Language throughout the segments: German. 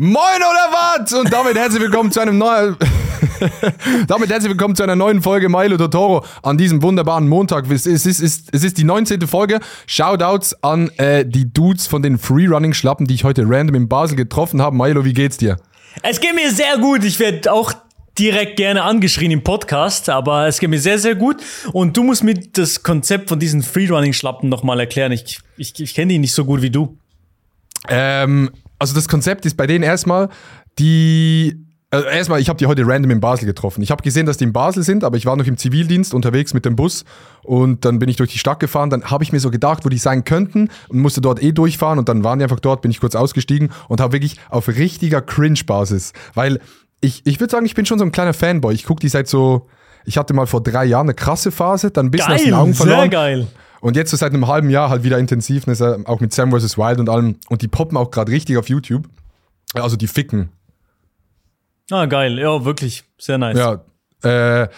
Moin oder was? Und damit herzlich willkommen zu einem neuen. damit herzlich willkommen zu einer neuen Folge Milo Totoro an diesem wunderbaren Montag. Es ist, es ist, es ist die 19. Folge. Shoutouts an äh, die Dudes von den Freerunning-Schlappen, die ich heute random in Basel getroffen habe. Milo, wie geht's dir? Es geht mir sehr gut. Ich werde auch direkt gerne angeschrien im Podcast, aber es geht mir sehr, sehr gut. Und du musst mir das Konzept von diesen Freerunning-Schlappen nochmal erklären. Ich, ich, ich kenne die nicht so gut wie du. Ähm, also das Konzept ist bei denen erstmal, die also erstmal, ich habe die heute random in Basel getroffen. Ich habe gesehen, dass die in Basel sind, aber ich war noch im Zivildienst unterwegs mit dem Bus und dann bin ich durch die Stadt gefahren. Dann habe ich mir so gedacht, wo die sein könnten und musste dort eh durchfahren und dann waren die einfach dort, bin ich kurz ausgestiegen und habe wirklich auf richtiger Cringe-Basis, weil ich, ich würde sagen, ich bin schon so ein kleiner Fanboy. Ich gucke die seit so, ich hatte mal vor drei Jahren eine krasse Phase, dann ein bisschen aus den Augen verloren. Sehr geil. Und jetzt so seit einem halben Jahr halt wieder intensiv, ne, auch mit Sam vs. Wild und allem. Und die poppen auch gerade richtig auf YouTube. Also die ficken. Ah, geil. Ja, wirklich. Sehr nice. Ja. Äh,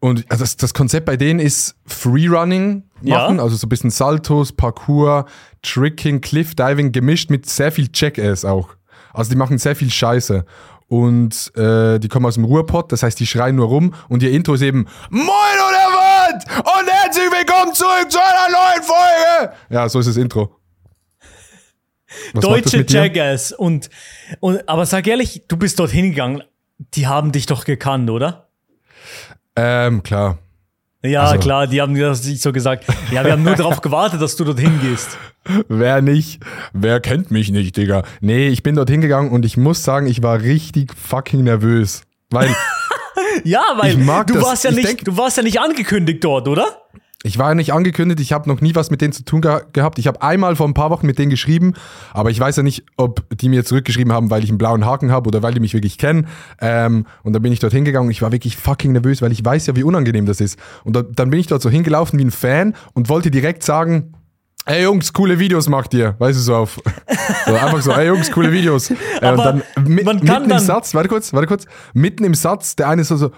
und das, das Konzept bei denen ist Freerunning machen, Ja. also so ein bisschen Saltos, Parkour, Tricking, Cliffdiving gemischt mit sehr viel Jackass auch. Also die machen sehr viel Scheiße. Und äh, die kommen aus dem Ruhrpott, das heißt, die schreien nur rum und ihr Intro ist eben Moin oder was? Und herzlich willkommen zurück zu einer neuen Folge! Ja, so ist das Intro. Was Deutsche? Jackass. Und, und, aber sag ehrlich, du bist dorthin gegangen. Die haben dich doch gekannt, oder? Ähm, klar. Ja, Also- klar, die haben das nicht so gesagt. Ja, wir haben nur darauf gewartet, dass du dorthin gehst. Wer nicht? Wer kennt mich nicht, Digga? Nee, ich bin dort hingegangen und ich muss sagen, ich war richtig fucking nervös. Weil Ja, weil du das. warst ja Ich nicht, denk- du warst ja nicht angekündigt dort, oder? ich war ja nicht angekündigt, ich habe noch nie was mit denen zu tun ge gehabt. Ich habe einmal vor ein paar Wochen mit denen geschrieben, aber ich weiß ja nicht, ob die mir zurückgeschrieben haben, weil ich einen blauen Haken habe oder weil die mich wirklich kennen. Ähm, und dann bin ich dort hingegangen und ich war wirklich fucking nervös, weil ich weiß ja, wie unangenehm das ist. Und da, dann bin ich dort so hingelaufen wie ein Fan und wollte direkt sagen, Ey Jungs, coole Videos macht ihr, weißt du so auf. So, einfach so, ey Jungs, coole Videos. Äh, und Aber dann mi man mitten kann im dann- Satz, warte kurz, warte kurz, mitten im Satz, der eine so so,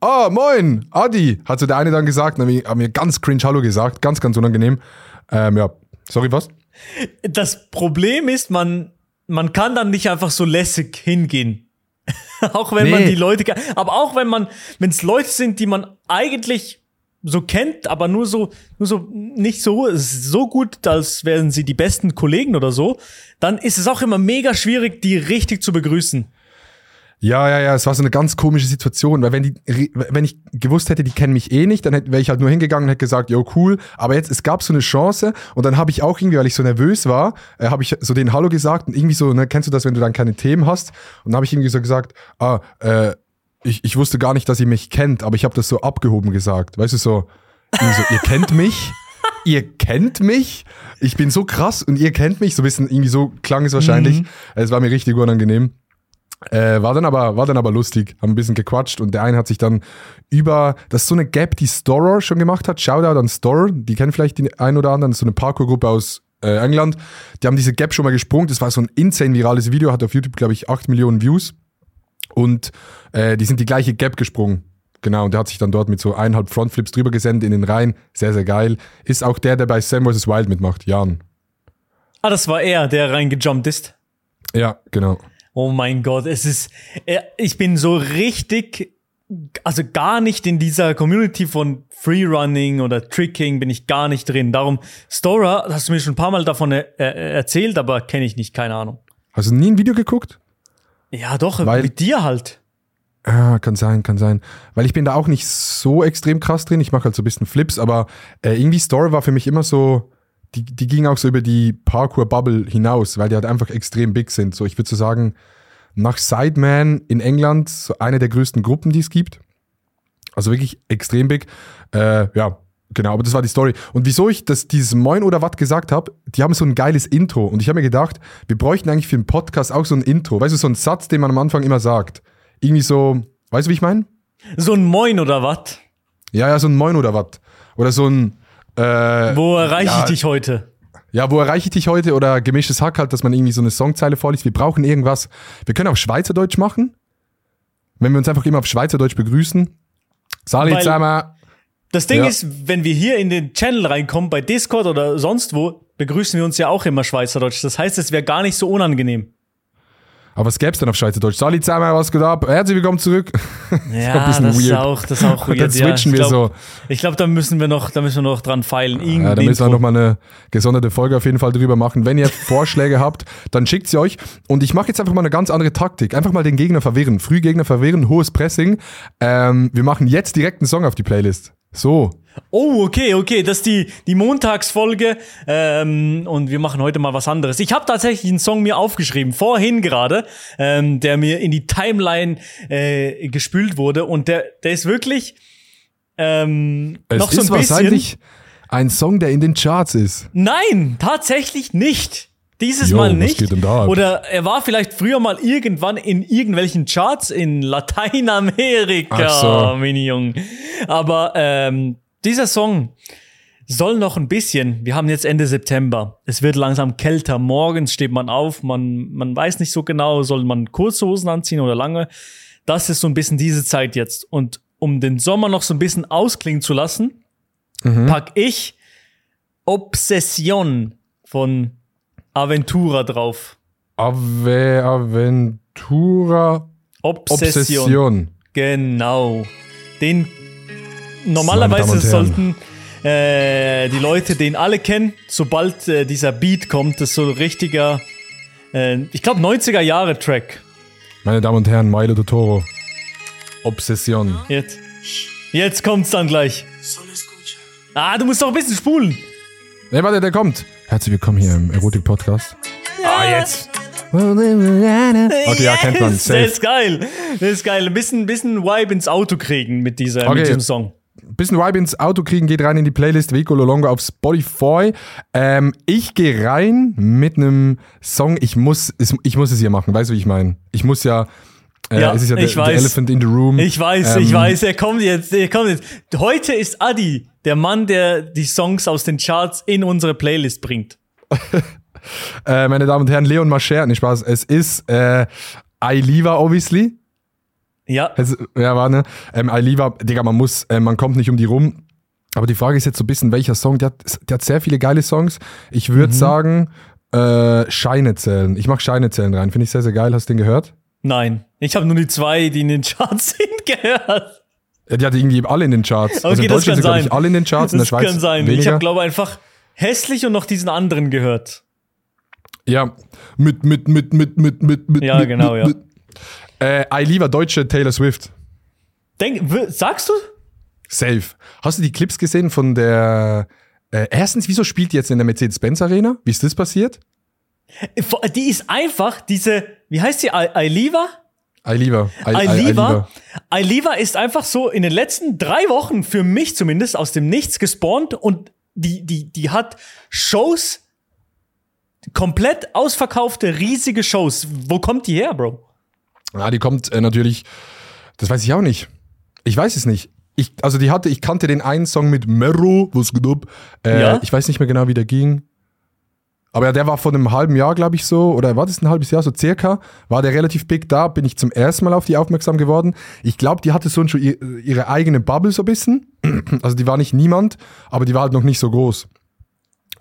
ah, moin, Adi, hat so der eine dann gesagt, dann haben wir- ganz cringe Hallo gesagt, ganz, ganz unangenehm. Ähm, ja, sorry, was? Das Problem ist, man, man kann dann nicht einfach so lässig hingehen. auch wenn man Nee. die Leute, aber auch wenn man, wenn es Leute sind, die man eigentlich so kennt, aber nur so, nur so nicht so, so gut, als wären sie die besten Kollegen oder so, dann ist es auch immer mega schwierig, die richtig zu begrüßen. Ja, ja, ja, es war so eine ganz komische Situation, weil wenn die, wenn ich gewusst hätte, die kennen mich eh nicht, dann wäre ich halt nur hingegangen und hätte gesagt, jo, cool. Aber jetzt, es gab so eine Chance und dann habe ich auch irgendwie, weil ich so nervös war, äh, habe ich so den Hallo gesagt und irgendwie so, ne, kennst du das, wenn du dann keine Themen hast? Und dann habe ich irgendwie so gesagt, ah, äh, ich, ich wusste gar nicht, dass ihr mich kennt, aber ich habe das so abgehoben gesagt. Weißt du, so, so ihr kennt mich? Ihr kennt mich? Ich bin so krass und ihr kennt mich? So ein bisschen, irgendwie so klang es wahrscheinlich. Es war mir richtig unangenehm. Äh, war dann aber, war dann aber lustig, haben ein bisschen gequatscht und der eine hat sich dann über, das ist so eine Gap, die Storer schon gemacht hat. Shoutout an Storer, die kennen vielleicht die ein oder anderen, das ist so eine Parkour-Gruppe aus äh, England. Die haben diese Gap schon mal gesprungen, das war so ein insane virales Video, hat auf YouTube, glaube ich, 8 Millionen Views. Und äh, die sind die gleiche Gap gesprungen. Genau, und der hat sich dann dort mit so eineinhalb Frontflips drüber gesendet in den Reihen. Sehr, sehr geil. Ist auch der, der bei Sam vs. Wild mitmacht, Jan. Ah, das war er, der reingejumpt ist. Ja, genau. Oh mein Gott, es ist, äh, ich bin so richtig, also gar nicht in dieser Community von Freerunning oder Tricking bin ich gar nicht drin. Darum, Stora, hast du mir schon ein paar Mal davon äh, äh, erzählt, aber kenne ich nicht, keine Ahnung. Hast du nie ein Video geguckt? Ja, doch, Weil- mit dir halt. Ah, kann sein, kann sein. Weil ich bin da auch nicht so extrem krass drin. Ich mache halt so ein bisschen Flips, aber äh, irgendwie Story war für mich immer so, die, die ging auch so über die Parkour-Bubble hinaus, weil die halt einfach extrem big sind. So, ich würde so sagen, nach Sideman in England so eine der größten Gruppen, die es gibt. Also wirklich extrem big. Äh, ja, genau, aber das war die Story. Und wieso ich das, dieses Moin oder was gesagt habe, die haben so ein geiles Intro. Und ich habe mir gedacht, wir bräuchten eigentlich für einen Podcast auch so ein Intro. Weißt du, so ein Satz, den man am Anfang immer sagt. Irgendwie so, weißt du, wie ich meine? So ein Moin oder was? Ja, ja, so ein Moin oder was. Oder so ein, äh, Wo erreiche ja. ich dich heute? ja, wo erreiche ich dich heute? Oder gemischtes Hack halt, dass man irgendwie so eine Songzeile vorliest. Wir brauchen irgendwas. Wir können auch Schweizerdeutsch machen. Wenn wir uns einfach immer auf Schweizerdeutsch begrüßen. Salut zusammen. Das Ding Ja. ist, wenn wir hier in den Channel reinkommen, bei Discord oder sonst wo, begrüßen wir uns ja auch immer Schweizerdeutsch. Das heißt, es wäre gar nicht so unangenehm. Aber was gäbe es denn auf Schweizerdeutsch? Sali zusammen, was geht ab? Herzlich willkommen zurück. Ja, das, das ist auch, das ist auch weird. dann switchen ja, wir glaub, so. Ich glaube, da müssen wir noch, da müssen wir noch dran feilen. Ja, da müssen wir nochmal eine gesonderte Folge auf jeden Fall drüber machen. Wenn ihr Vorschläge habt, dann schickt sie euch. Und ich mache jetzt einfach mal eine ganz andere Taktik. Einfach mal den Gegner verwirren. Frühgegner verwirren, hohes Pressing. Ähm, wir machen jetzt direkt einen Song auf die Playlist. So. Oh, okay, okay, das ist die, die Montagsfolge ähm, und wir machen heute mal was anderes. Ich habe tatsächlich einen Song mir aufgeschrieben, vorhin gerade, ähm, der mir in die Timeline äh, gespült wurde und der, der ist wirklich ähm, Es noch ist so ein bisschen... wahrscheinlich ein Song, der in den Charts ist. Nein, tatsächlich nicht. Dieses Jo, Mal nicht. Oder er war vielleicht früher mal irgendwann in irgendwelchen Charts in Lateinamerika, so. meine Jungen. Aber ähm, dieser Song soll noch ein bisschen. Wir haben jetzt Ende September. Es wird langsam kälter. Morgens steht man auf. Man, man weiß nicht so genau, soll man kurze Hosen anziehen oder lange. Das ist so ein bisschen diese Zeit jetzt. Und um den Sommer noch so ein bisschen ausklingen zu lassen, Mhm. pack ich Obsession von Aventura drauf. Ave Aventura Obsession. Obsession. Genau. Den normalerweise sollten äh, die Leute den alle kennen, sobald äh, dieser Beat kommt, das ist so ein richtiger, äh, ich glaube 90er Jahre Track. Meine Damen und Herren, Milo Totoro. Obsession. Jetzt, jetzt kommt's dann gleich. Ah, du musst doch ein bisschen spulen. Ne, warte, der kommt. Herzlich willkommen hier im Erotik-Podcast. Ah, jetzt. Okay, ja, kennt man. Das Safe. ist geil. Das ist geil. Ein bisschen, bisschen Vibe ins Auto kriegen mit, dieser, Okay. mit diesem Song. Bisschen Vibe ins Auto kriegen, geht rein in die Playlist Vico Lolongo auf Spotify. Ähm, ich gehe rein mit einem Song. Ich muss, ich muss es hier machen. Weißt du, wie ich meine? Ich muss ja. Äh, Ja, es ist ja ich der, weiß. der Elephant in the Room. Ich weiß, Ähm, ich weiß, er kommt jetzt, er kommt jetzt. Heute ist Adi, der Mann, der die Songs aus den Charts in unsere Playlist bringt. Äh, meine Damen und Herren, Leon Mascher, nicht Spaß. Es ist äh, I Liva, obviously. Ja, Es, ja, war ne. Ähm, I Liva, Digga, man muss, äh, man kommt nicht um die rum. Aber die Frage ist jetzt so ein bisschen, welcher Song? Der hat, der hat sehr viele geile Songs. Ich Mhm. würde sagen, äh, Scheine zählen. Ich mach Scheine zählen rein. Finde ich sehr, sehr geil. Hast du den gehört? Nein. Ich habe nur die zwei, die in den Charts sind, gehört. Ja, Die hatte irgendwie alle in den Charts. also in Okay, das Deutschland kann sind, glaube ich, alle in den Charts, in der Das Schweiz kann sein. Ich weniger. habe, glaube einfach hässlich und noch diesen anderen gehört. ja, mit, mit, mit, mit, mit, mit, mit. Ja, mit, genau, mit, ja. Mit. Äh, I Liva, deutsche Taylor Swift. Denk, sagst du? Safe. Hast du die Clips gesehen von der. Äh, erstens, wieso spielt die jetzt in der Mercedes-Benz Arena? Wie ist das passiert? Die ist einfach diese, wie heißt sie, Ailiva? I, I, I Ailiva, Ailiva ist einfach so in den letzten drei Wochen für mich zumindest aus dem Nichts gespawnt und die, die, die hat Shows, komplett ausverkaufte, riesige Shows. Wo kommt die her, Bro? Ja, die kommt äh, natürlich. Das weiß ich auch nicht. Ich weiß es nicht. Ich, also die hatte, ich kannte den einen Song mit Mero, was geht ab? Äh, Ja? Ich weiß nicht mehr genau, wie der ging. Aber ja, der war vor einem halben Jahr, glaube ich, so, oder war das ein halbes Jahr, so circa, war der relativ big da, bin ich zum ersten Mal auf die aufmerksam geworden. Ich glaube, die hatte so schon ihr- ihre eigene Bubble so ein bisschen. Also die war nicht niemand, aber die war halt noch nicht so groß.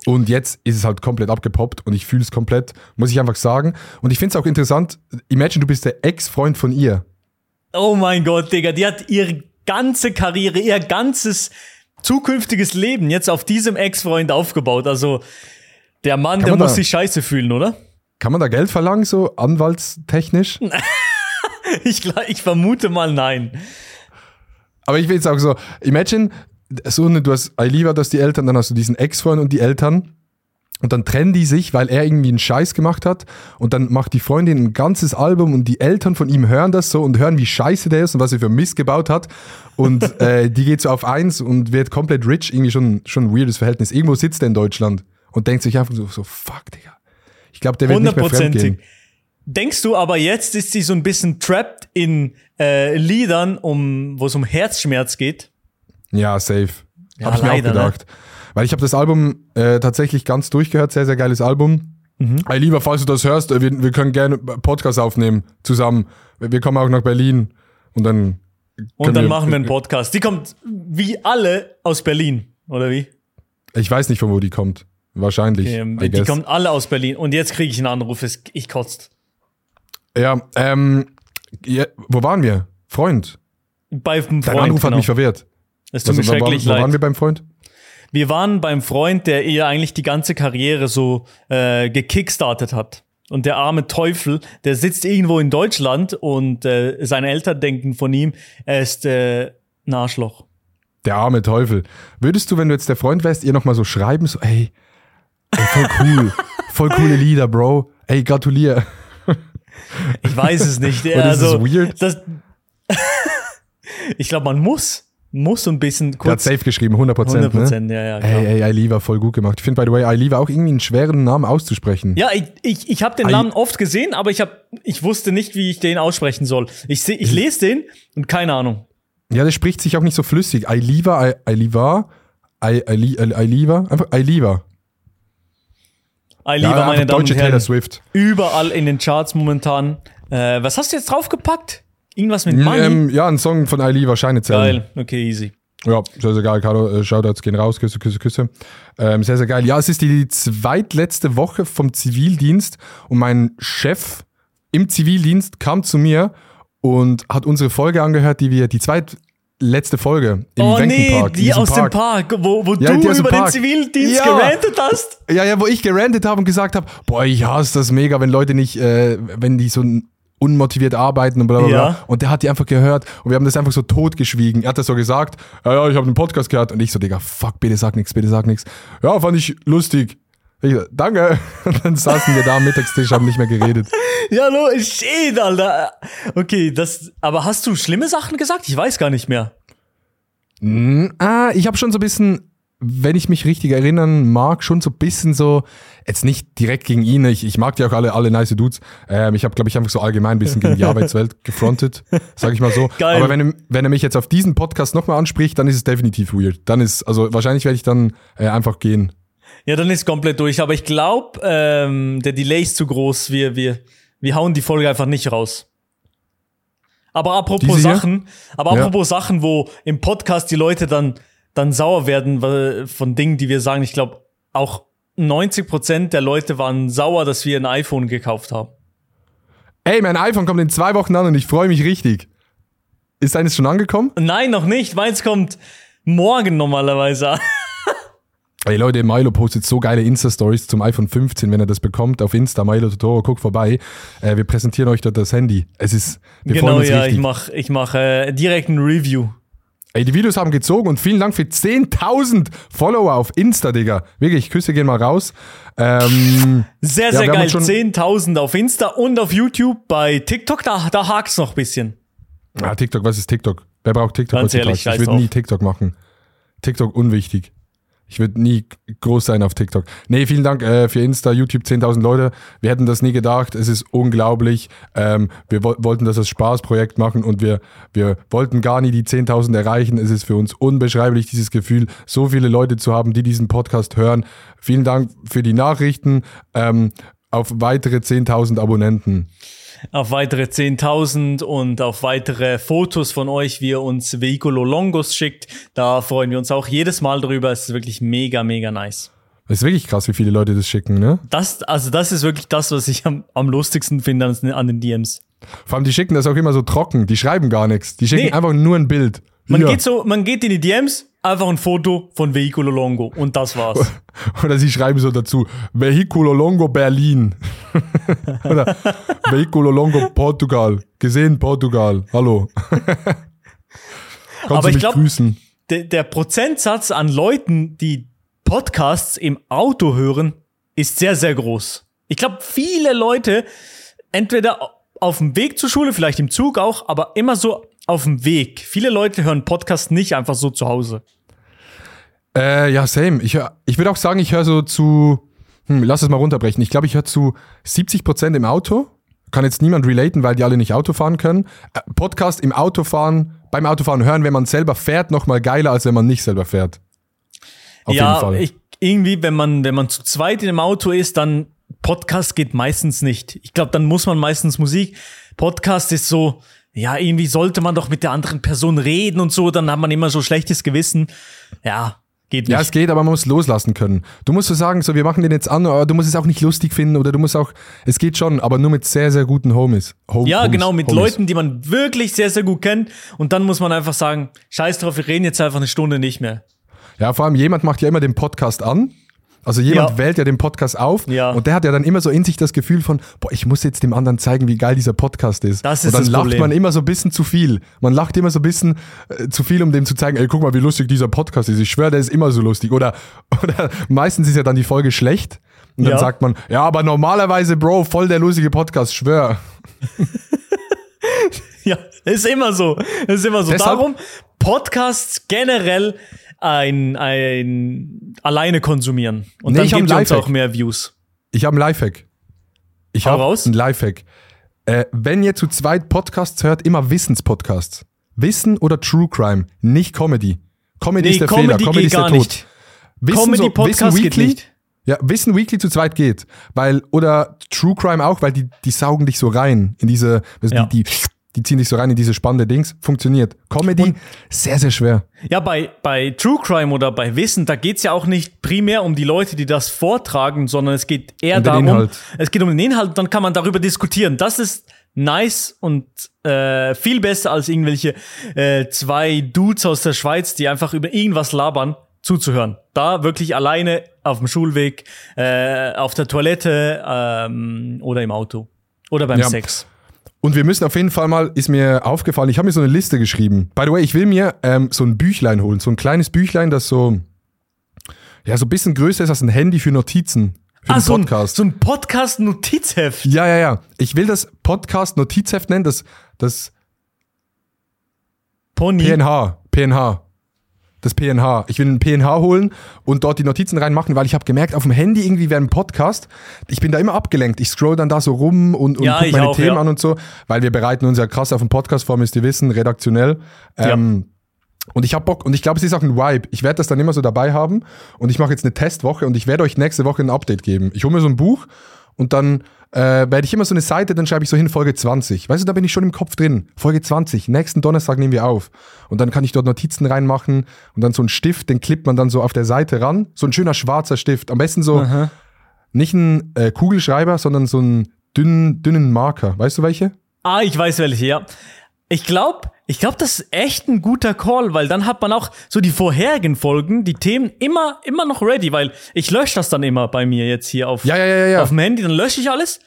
Und jetzt ist es halt komplett abgepoppt und ich fühle es komplett, muss ich einfach sagen. Und ich finde es auch interessant, imagine, du bist der Ex-Freund von ihr. Oh mein Gott, Digga, die hat ihre ganze Karriere, ihr ganzes zukünftiges Leben jetzt auf diesem Ex-Freund aufgebaut. Also der Mann, der muss da- sich scheiße fühlen, oder? Kann man da Geld verlangen, so anwaltstechnisch? Ich, ich vermute mal nein. Aber ich will jetzt auch so, imagine, so eine, du hast Ailiva, du hast die Eltern, dann hast du diesen Ex-Freund und die Eltern. Und dann trennen die sich, weil er irgendwie einen Scheiß gemacht hat. Und dann macht die Freundin ein ganzes Album und die Eltern von ihm hören das so und hören, wie scheiße der ist und was er für Mist gebaut hat. Und äh, die geht so auf eins und wird komplett rich. Irgendwie schon, schon ein weirdes Verhältnis. Irgendwo sitzt er in Deutschland und denkt sich einfach so, so fuck, Digga. Ich glaube, der wird nicht mehr fremdgehen. Denkst du aber jetzt ist sie so ein bisschen trapped in äh, Liedern, um, wo es um Herzschmerz geht? Ja, safe. Ja, habe ich mir auch leider, ne? gedacht. Weil ich habe das Album äh, tatsächlich ganz durchgehört, sehr, sehr geiles Album. Mhm. Ey, lieber, falls du das hörst, äh, wir, wir können gerne Podcast aufnehmen zusammen. Wir wir kommen auch nach Berlin und dann. Und dann machen wir einen Podcast. Die kommt wie alle aus Berlin, oder wie? Ich weiß nicht, von wo die kommt. Wahrscheinlich. I die kommen alle aus Berlin. Und jetzt kriege ich einen Anruf, ich kotzt. Ja, ähm, ja, wo waren wir? Freund. Bei einem Dein Freund. Anruf hat genau. mich verwirrt. Es tut mir Also, wo, schrecklich wo leid. waren wir beim Freund? Wir waren beim Freund, der ihr eigentlich die ganze Karriere so äh, gekickstartet hat. Und der arme Teufel, der sitzt irgendwo in Deutschland und äh, seine Eltern denken von ihm, er ist äh, ein Arschloch. Der arme Teufel. Würdest du, wenn du jetzt der Freund wärst, ihr nochmal so schreiben, so, ey, ey voll cool, voll coole Lieder, Bro. Ey, gratulier. Ich weiß es nicht. Oder ist also, weird? Das, ich glaube, man muss, muss so ein bisschen Der hat kurz. safe geschrieben, 100 Prozent. 100 Ne? Prozent, ja, ja, klar. Ey, ey, Ailiva, voll gut gemacht. Ich finde, by the way, Ailiva auch irgendwie einen schweren Namen auszusprechen. Ja, ich, ich, ich habe den Ei- Namen oft gesehen, aber ich, hab, ich wusste nicht, wie ich den aussprechen soll. Ich, seh, ich lese den und keine Ahnung. Ja, der spricht sich auch nicht so flüssig. Ailiva, Ai- Ailiva, Ai- Aili- Ai- Ailiva, einfach Ailiva. Ei, Ja, lieber meine Damen deutsche und Taylor Herren, Swift. überall in den Charts momentan. Äh, was hast du jetzt draufgepackt? Irgendwas mit Money? Ähm, ja, ein Song von Scheine zählen. Geil, okay, easy. Ja, sehr, sehr geil, Carlo. Äh, Shoutouts gehen raus, Küsse, Küsse, Küsse. Ähm, sehr, sehr geil. Ja, es ist die zweitletzte Woche vom Zivildienst und mein Chef im Zivildienst kam zu mir und hat unsere Folge angehört, die wir, die zweitletzte Folge im oh nee, Wenkenpark. in die aus dem Park, wo, wo Ja, du über den Park. Zivildienst Ja. gerantet hast. Ja, ja, wo ich gerantet habe und gesagt habe, boah, ich hasse das mega, wenn Leute nicht, äh, wenn die so unmotiviert arbeiten und bla bla bla. Ja. Und der hat die einfach gehört und wir haben das einfach so totgeschwiegen. Er hat das so gesagt, ja, ja, ich habe einen Podcast gehört und ich so, Digga, fuck, bitte sag nichts, bitte sag nichts. Ja, fand ich lustig. Ich danke. Und dann saßen wir da am Mittagstisch, haben nicht mehr geredet. Ja, lo, shit, Alter. Okay, das, aber hast du schlimme Sachen gesagt? Ich weiß gar nicht mehr. Hm, ah, ich habe schon so ein bisschen, wenn ich mich richtig erinnern mag, schon so ein bisschen so, jetzt nicht direkt gegen ihn, ich, ich mag die auch alle, alle nice Dudes. Ähm, ich habe, glaube ich, einfach so allgemein ein bisschen gegen die Arbeitswelt gefrontet, sag ich mal so. Geil. Aber wenn, er- wenn er mich jetzt auf diesen Podcast nochmal anspricht, dann ist es definitiv weird. Dann ist, also wahrscheinlich werde ich dann äh, einfach gehen. Ja, dann ist komplett durch. Aber ich glaube, ähm, der Delay ist zu groß. Wir, wir, wir hauen die Folge einfach nicht raus. Aber apropos? Sachen, aber Ja. apropos Sachen, wo im Podcast die Leute dann, dann sauer werden weil, von Dingen, die wir sagen. Ich glaube, auch 90% der Leute waren sauer, dass wir ein iPhone gekauft haben. Ey, mein iPhone kommt in zwei Wochen an und ich freue mich richtig. Ist eines schon angekommen? Nein, noch nicht. Meins kommt morgen normalerweise an. Ey Leute, Milo postet so geile Insta-Stories zum iPhone 15, wenn er das bekommt, auf Insta, Milo Totoro, guckt vorbei. Äh, wir präsentieren euch dort das Handy. Es ist, wir freuen genau, uns ja, richtig. ich mache ich mach, äh, direkt ein Review. Ey, die Videos haben gezogen und vielen Dank für 10.000 Follower auf Insta, Digga. Wirklich, Küsse gehen mal raus. Ähm, Sehr, Ja, sehr haben geil. uns schon- 10.000 auf Insta und auf YouTube. Bei TikTok, da, da hakt's noch ein bisschen. ah, TikTok, was ist TikTok? Wer braucht TikTok Ganz ehrlich, Ich würde nie TikTok machen. TikTok unwichtig. Ich würde nie groß sein auf TikTok. Nee, vielen Dank äh, für Insta, YouTube, 10.000 Leute. Wir hätten das nie gedacht. Es ist unglaublich. Ähm, wir wo wollten das als Spaßprojekt machen und wir, wir wollten gar nie die 10.000 erreichen. Es ist für uns unbeschreiblich, dieses Gefühl, so viele Leute zu haben, die diesen Podcast hören. Vielen Dank für die Nachrichten. Ähm, auf weitere 10.000 Abonnenten. Auf weitere 10.000 und auf weitere Fotos von euch, wie ihr uns Vehiculo Longos schickt. Da freuen wir uns auch jedes Mal drüber. Es ist wirklich mega, mega nice. Das ist wirklich krass, wie viele Leute das schicken, ne? Das, also das ist wirklich das, was ich am, am lustigsten finde an, an den DMs. Vor allem, die schicken das auch immer so trocken. Die schreiben gar nichts. Die schicken Nee. einfach nur ein Bild. Man Hier. geht so, man geht in die DMs, einfach ein Foto von Vehiculo Longo und das war's. Oder sie schreiben so dazu, Vehiculo Longo Berlin. Oder Vehiculo Longo Portugal. Gesehen Portugal. Hallo. Kannst Aber ich mich glaub- grüßen? der, der Prozentsatz an Leuten, die Podcasts im Auto hören, ist sehr, sehr groß. Ich glaube, viele Leute, entweder auf dem Weg zur Schule, vielleicht im Zug auch, aber immer so auf dem Weg. Viele Leute hören Podcasts nicht einfach so zu Hause. Äh, ja, same. Ich, hör- ich würde auch sagen, ich höre so zu, hm, lass es mal runterbrechen. Ich glaube, ich höre zu 70% im Auto. Kann jetzt niemand relaten, weil die alle nicht Auto fahren können. Äh, Podcast im Autofahren, beim Autofahren hören, wenn man selber fährt, noch mal geiler, als wenn man nicht selber fährt. Auf jeden ja, Fall. ich, irgendwie, wenn man, wenn man zu zweit in dem Auto ist, dann Podcast geht meistens nicht. Ich glaube, dann muss man meistens Musik. Podcast ist so, ja, irgendwie sollte man doch mit der anderen Person reden und so, dann hat man immer so schlechtes Gewissen. Ja, Geht nicht. Ja, es geht, aber man muss loslassen können. Du musst so sagen, so wir machen den jetzt an, aber du musst es auch nicht lustig finden oder du musst auch, es geht schon, aber nur mit sehr, sehr guten Homies. Home, ja, Homies, genau, mit Homies. Leuten, die man wirklich sehr, sehr gut kennt. Und dann muss man einfach sagen, scheiß drauf, wir reden jetzt einfach eine Stunde nicht mehr. Ja, vor allem jemand macht ja immer den Podcast an. Also jemand Ja. wählt ja den Podcast auf Ja. und der hat ja dann immer so in sich das Gefühl von, boah, ich muss jetzt dem anderen zeigen, wie geil dieser Podcast ist. Das ist und dann das lacht Problem. man immer so ein bisschen zu viel. Man lacht immer so ein bisschen äh, zu viel, um dem zu zeigen, ey, guck mal, wie lustig dieser Podcast ist. Ich schwöre, der ist immer so lustig. Oder, oder meistens ist ja dann die Folge schlecht und dann Ja. sagt man, ja, aber normalerweise, Bro, voll der lustige Podcast, schwör. Ja, ist immer so. Ist immer so. Deshalb- Darum, Podcasts generell ein, ein alleine konsumieren. Und Nee, dann gibt uns auch mehr Views. Ich habe einen Lifehack. Ich habe einen Lifehack. Äh, wenn ihr zu zweit Podcasts hört, immer Wissenspodcasts. Wissen oder True Crime, nicht Comedy. Comedy ist der Fehler, Comedy ist der gar Tod. nicht. Wissen, so, Comedy-Podcast Wissen geht Weekly, nicht. Ja, Wissen Weekly zu zweit geht. Weil, oder True Crime auch, weil die, die saugen dich so rein in diese, Ja. die, die, die ziehen dich so rein in diese spannende Dings. Funktioniert. Comedy, sehr, sehr schwer. Ja, bei, bei True Crime oder bei Wissen, da geht's ja auch nicht primär um die Leute, die das vortragen, sondern es geht eher Um den darum, Inhalt. es geht um den Inhalt, dann kann man darüber diskutieren. Das ist nice und äh, viel besser als irgendwelche äh, zwei Dudes aus der Schweiz, die einfach über irgendwas labern, zuzuhören. Da wirklich alleine auf dem Schulweg, äh, auf der Toilette ähm, oder im Auto oder beim Ja. Sex. Und wir müssen auf jeden Fall mal, ist mir aufgefallen, ich habe mir so eine Liste geschrieben. By the way, ich will mir ähm, so ein Büchlein holen, so ein kleines Büchlein, das so, ja, so ein bisschen größer ist als ein Handy für Notizen, für Ah, so ein, Podcast. so ein Podcast-Notizheft. ja, ja, ja. Ich will das Podcast-Notizheft nennen, das, das Pony. PNH, PNH. Das PNH. Ich will ein PNH holen und dort die Notizen reinmachen, weil ich habe gemerkt, auf dem Handy irgendwie während ein Podcast, ich bin da immer abgelenkt. Ich scroll dann da so rum und, und Ja, guck ich meine auch, Themen ja. an und so, weil wir bereiten uns ja krass auf den Podcast vor, müsst ihr wissen, redaktionell. Ähm, Und ich habe Bock und ich glaube, es ist auch ein Vibe. Ich werde das dann immer so dabei haben und ich mache jetzt eine Testwoche und ich werde euch nächste Woche ein Update geben. Ich hole mir so ein Buch und dann äh, werde ich immer so eine Seite, dann schreibe ich so hin Folge 20. Weißt du, da bin ich schon im Kopf drin. Folge 20, nächsten Donnerstag nehmen wir auf. Und dann kann ich dort Notizen reinmachen und dann so einen Stift, den klippt man dann so auf der Seite ran. So ein schöner schwarzer Stift. Am besten so nicht ein äh, Kugelschreiber, sondern so einen dünnen, dünnen Marker. Weißt du welche? Ah, ich weiß welche, ja. Ich glaube, ich glaube, das ist echt ein guter Call, weil dann hat man auch so die vorherigen Folgen, die Themen immer, immer noch ready, weil ich lösche das dann immer bei mir jetzt hier auf, Ja, ja, ja, auf dem Handy, dann lösche ich alles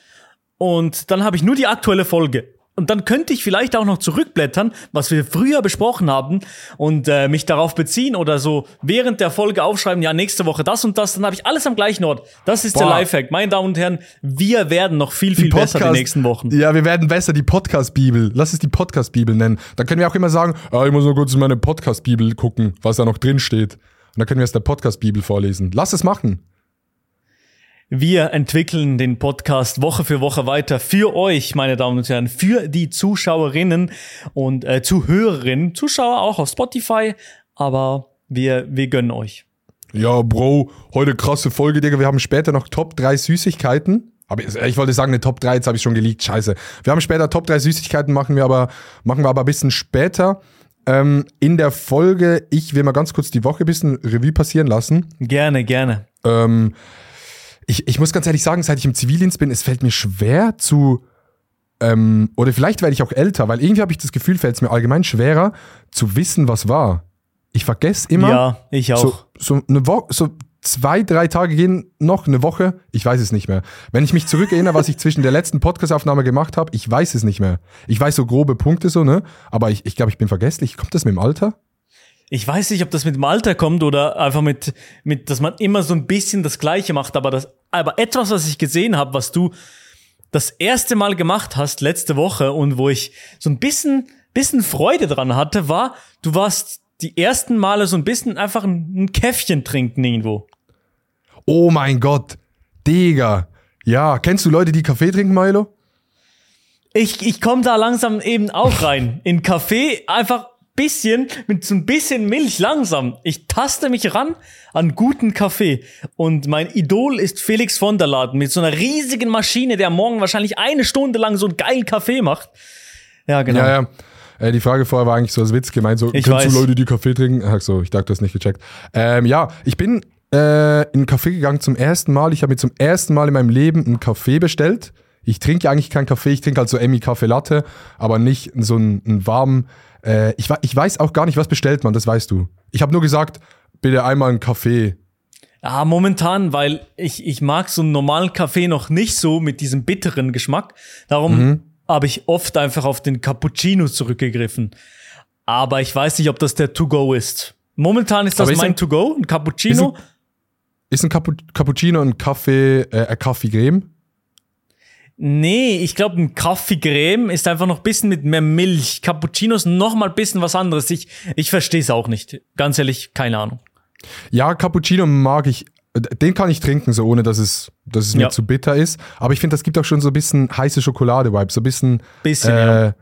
und dann habe ich nur die aktuelle Folge. Und dann könnte ich vielleicht auch noch zurückblättern, was wir früher besprochen haben und äh, mich darauf beziehen oder so während der Folge aufschreiben, ja, nächste Woche das und das, dann habe ich alles am gleichen Ort. Das ist der Boah. Lifehack. Meine Damen und Herren, wir werden noch viel, viel besser die nächsten Wochen. Ja, wir werden besser die Podcast-Bibel. Lass es die Podcast-Bibel nennen. Da können wir auch immer sagen, ah, ich muss nur kurz in meine Podcast-Bibel gucken, was da noch drin steht. Und dann können wir aus der Podcast-Bibel vorlesen. Lass es machen. Wir entwickeln den Podcast Woche für Woche weiter für euch, meine Damen und Herren, für die Zuschauerinnen und äh, Zuhörerinnen, Zuschauer auch auf Spotify, aber wir, wir gönnen euch. Ja, Bro, heute krasse Folge, Digga. Wir haben später noch Top 3 Süßigkeiten. Aber ich wollte sagen, eine Top 3, jetzt habe ich schon geleakt. Scheiße. Wir haben später Top 3 Süßigkeiten, machen wir aber, machen wir aber ein bisschen später. Ähm, in der Folge, ich will mal ganz kurz die Woche ein bisschen Revue passieren lassen. Gerne, gerne. Ähm, ich, ich muss ganz ehrlich sagen, seit ich im Zivildienst bin, es fällt mir schwer zu, ähm, oder vielleicht werde ich auch älter, weil irgendwie habe ich das Gefühl, fällt es mir allgemein schwerer zu wissen, was war. Ich vergesse immer. Ja, ich auch. So, so eine Woche, so zwei, drei Tage gehen noch, eine Woche, ich weiß es nicht mehr. Wenn ich mich zurückerinnere, was ich zwischen der letzten Podcast-Aufnahme gemacht habe, ich weiß es nicht mehr. Ich weiß so grobe Punkte so, ne? Aber ich, ich glaube, ich bin vergesslich. Kommt das mit dem Alter? Ich weiß nicht, ob das mit dem Alter kommt oder einfach mit, mit, dass man immer so ein bisschen das Gleiche macht, aber das, aber etwas, was ich gesehen habe, was du das erste Mal gemacht hast letzte Woche und wo ich so ein bisschen, bisschen Freude dran hatte, war, du warst die ersten Male so ein bisschen einfach ein, ein Käffchen trinken irgendwo. Oh mein Gott. Digga. Ja, kennst du Leute, die Kaffee trinken, Milo? Ich, ich komme da langsam eben auch rein. In Kaffee einfach bisschen, mit so ein bisschen Milch langsam. Ich taste mich ran an guten Kaffee. Und mein Idol ist Felix von der Laden mit so einer riesigen Maschine, der morgen wahrscheinlich eine Stunde lang so einen geilen Kaffee macht. Ja, genau. Ja, ja. Äh, die Frage vorher war eigentlich so als Witz gemeint, so, Ich kennst weiß. du Leute, die Kaffee trinken? Ach so, ich dachte, du hast nicht gecheckt. Ähm, ja, ich bin äh, in einen Kaffee gegangen zum ersten Mal. Ich habe mir zum ersten Mal in meinem Leben einen Kaffee bestellt. Ich trinke eigentlich keinen Kaffee, ich trinke halt so Emmy Kaffee Latte, aber nicht so einen, einen warmen. Äh, ich, ich weiß auch gar nicht, was bestellt man, das weißt du. Ich habe nur gesagt, bitte einmal einen Kaffee. Ja, momentan, weil ich, ich mag so einen normalen Kaffee noch nicht so mit diesem bitteren Geschmack. Darum Mhm. habe ich oft einfach auf den Cappuccino zurückgegriffen. Aber ich weiß nicht, ob das der To-Go ist. Momentan ist das ist mein ein- To-Go, ein Cappuccino. Ist ein Cappu Cappuccino ein Kaffee, äh, ein Kaffee-Creme? Nee, ich glaube, ein Kaffee-Creme ist einfach noch ein bisschen mit mehr Milch. Cappuccino ist noch mal ein bisschen was anderes. Ich, ich verstehe es auch nicht. Ganz ehrlich, keine Ahnung. Ja, Cappuccino mag ich, den kann ich trinken, so ohne dass es, dass es mir Ja. zu bitter ist. Aber ich finde, das gibt auch schon so ein bisschen heiße Schokolade-Vibe, so ein bisschen, Bisschen, äh, ja.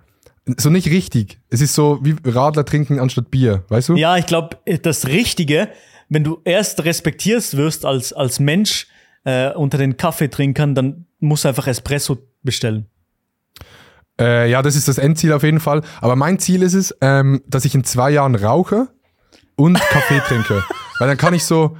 so nicht richtig. Es ist so wie Radler trinken anstatt Bier, weißt du? Ja, ich glaube, das Richtige, wenn du erst respektierst wirst als, als Mensch äh, unter den Kaffeetrinkern, dann musst du einfach Espresso bestellen. Äh, ja, das ist das Endziel auf jeden Fall. Aber mein Ziel ist es, ähm, dass ich in zwei Jahren rauche und Kaffee trinke. Weil dann kann ich so,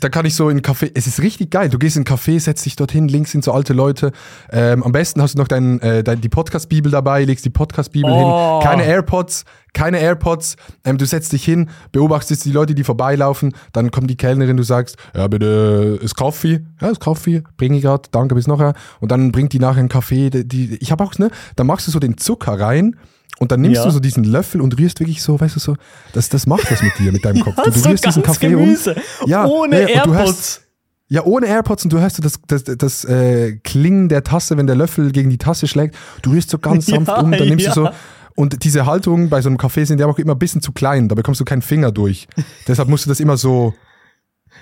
da kann ich so in Café, es ist richtig geil. Du gehst in Café, setzt dich dorthin, links sind so alte Leute. Ähm, am besten hast du noch dein, äh, dein, die Podcast-Bibel dabei, legst die Podcast-Bibel Oh. hin. Keine AirPods, keine AirPods. Ähm, du setzt dich hin, beobachtest die Leute, die vorbeilaufen. Dann kommt die Kellnerin, du sagst, ja bitte, ist Kaffee? Ja, ist Kaffee. Bring ich grad, danke, bis nachher. Und dann bringt die nachher einen Kaffee. Die, die, ich habe auch, ne, da machst du so den Zucker rein. Und dann nimmst Ja. du so diesen Löffel und rührst wirklich so, weißt du so, das, das macht was mit dir, mit deinem Kopf. Ja, du, du so rührst diesen Kaffee Gemüse. um. Ja, Ohne du AirPods. hörst- ja, ohne AirPods und du hörst so das, das, das äh, Klingen der Tasse, wenn der Löffel gegen die Tasse schlägt. Du rührst so ganz sanft Ja, um, dann nimmst du so. Und diese Halterungen bei so einem Café sind ja auch immer ein bisschen zu klein, da bekommst du keinen Finger durch. Deshalb musst du das immer so,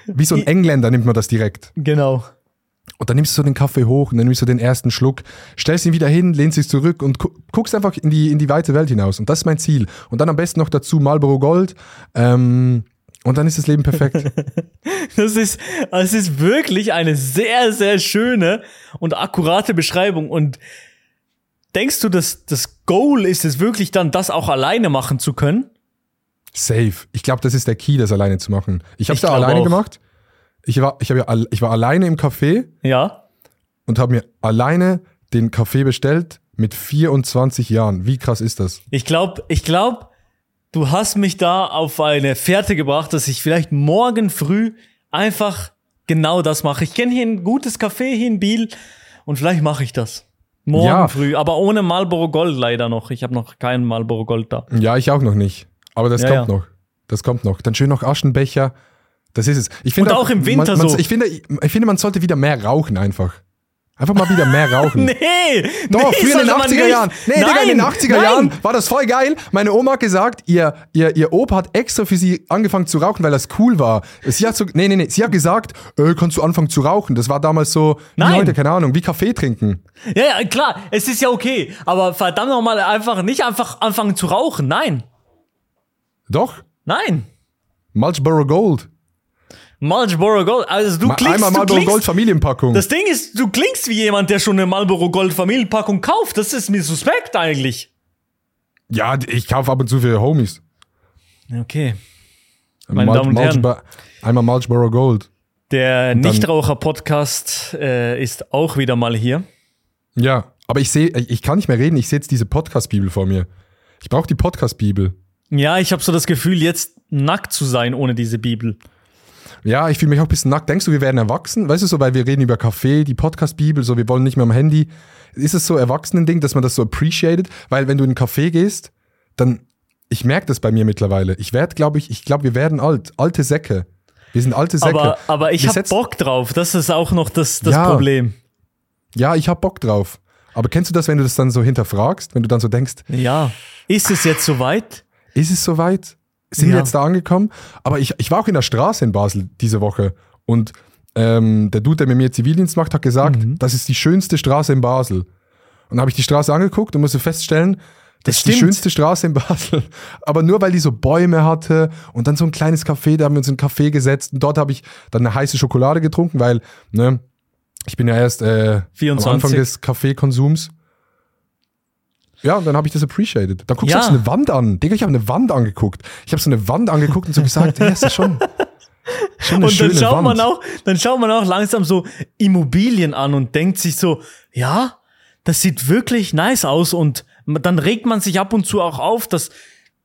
wie so ein Engländer nimmt man das direkt. Genau. Und dann nimmst du so den Kaffee hoch und dann nimmst du den ersten Schluck, stellst ihn wieder hin, lehnst dich zurück und gu guckst einfach in die, in die weite Welt hinaus. Und das ist mein Ziel. Und dann am besten noch dazu Marlboro Gold. Ähm, und dann ist das Leben perfekt. Das ist, es ist wirklich eine sehr, sehr schöne und akkurate Beschreibung. Und denkst du, dass das Goal ist es wirklich dann, das auch alleine machen zu können? Safe. Ich glaube, das ist der Key, das alleine zu machen. Ich habe Ich da alleine auch. gemacht. Ich war, ich, ja, ich war alleine im Café Ja. und habe mir alleine den Kaffee bestellt mit 24 Jahren. Wie krass ist das? Ich glaube, ich glaube, du hast mich da auf eine Fährte gebracht, dass ich vielleicht morgen früh einfach genau das mache. Ich kenne hier ein gutes Café hier in Biel und vielleicht mache ich das. Morgen Ja. früh, aber ohne Marlboro Gold leider noch. Ich habe noch keinen Marlboro Gold da. Ja, ich auch noch nicht. Aber das Ja, kommt noch. Das kommt noch. Dann schön noch Aschenbecher. Das ist es. Ich finde Und auch im Winter man, man, so. Ich finde, ich finde, man sollte wieder mehr rauchen einfach. Einfach mal wieder mehr rauchen. Nee! Doch, nee, früher in den sollte man 80er nicht. Jahren. Nee, nein, Digga, in den 80er nein. Jahren war das voll geil. Meine Oma hat gesagt, ihr, ihr, ihr Opa hat extra für sie angefangen zu rauchen, weil das cool war. Sie hat so, nee, nee, nee, sie hat gesagt, äh, kannst du anfangen zu rauchen. Das war damals so, wie Nein. heute, keine Ahnung, wie Kaffee trinken. Ja, ja, klar, es ist ja okay. Aber verdammt nochmal, einfach nicht einfach anfangen zu rauchen. Nein. Doch, Nein. Marlboro Gold. Marlboro Gold. Also du Ma- klingst, Einmal du Marlboro klingst, Gold Familienpackung. Das Ding ist, du klingst wie jemand, der schon eine Marlboro Gold Familienpackung kauft. Das ist mir suspekt eigentlich. ja, ich kaufe ab und zu für Homies. Okay. Meine Mal- Damen und Herren. Marlboro- Einmal Marlboro Gold. Der Nichtraucher-Podcast äh, ist auch wieder mal hier. Ja, aber ich sehe, ich kann nicht mehr reden, ich sehe jetzt diese Podcast-Bibel vor mir. Ich brauche die Podcast-Bibel. Ja, ich habe so das Gefühl, jetzt nackt zu sein ohne diese Bibel. Ja, ich fühle mich auch ein bisschen nackt. Denkst du, wir werden erwachsen? Weißt du, so, weil wir reden über Kaffee, die Podcast-Bibel, so, wir wollen nicht mehr am Handy. Ist es so Erwachsenen-Ding, dass man das so appreciated? Weil, wenn du in einen Café gehst, dann, ich merke das bei mir mittlerweile. Ich werde, glaube ich, ich glaube, wir werden alt. Alte Säcke. Wir sind alte Säcke. Aber, aber ich habe Bock drauf. Das ist auch noch das, das Ja. Problem. Ja, ich hab Bock drauf. Aber kennst du das, wenn du das dann so hinterfragst? Wenn du dann so denkst, Ja. Ist es jetzt soweit? ist es soweit? Sind wir Ja. jetzt da angekommen? Aber ich, ich war auch in der Straße in Basel diese Woche und ähm, der Dude, der mit mir Zivildienst macht, hat gesagt, Mhm. das ist die schönste Straße in Basel. Und dann habe ich die Straße angeguckt und musste feststellen, das, Das ist die schönste Straße in Basel. Aber nur weil die so Bäume hatte und dann so ein kleines Café, da haben wir uns in ein Café gesetzt und dort habe ich dann eine heiße Schokolade getrunken, weil, ne, ich bin ja erst äh, am 24. Anfang des Kaffeekonsums. Ja, und dann habe ich das appreciated. Da guckst Ja. du auch so eine Wand an. Digga, ich habe eine Wand angeguckt. Ich habe so eine Wand angeguckt und so gesagt, ja, das ist schon, schon eine Und dann schaut Wand. man auch, dann schaut man auch langsam so Immobilien an und denkt sich so, ja, das sieht wirklich nice aus und dann regt man sich ab und zu auch auf, dass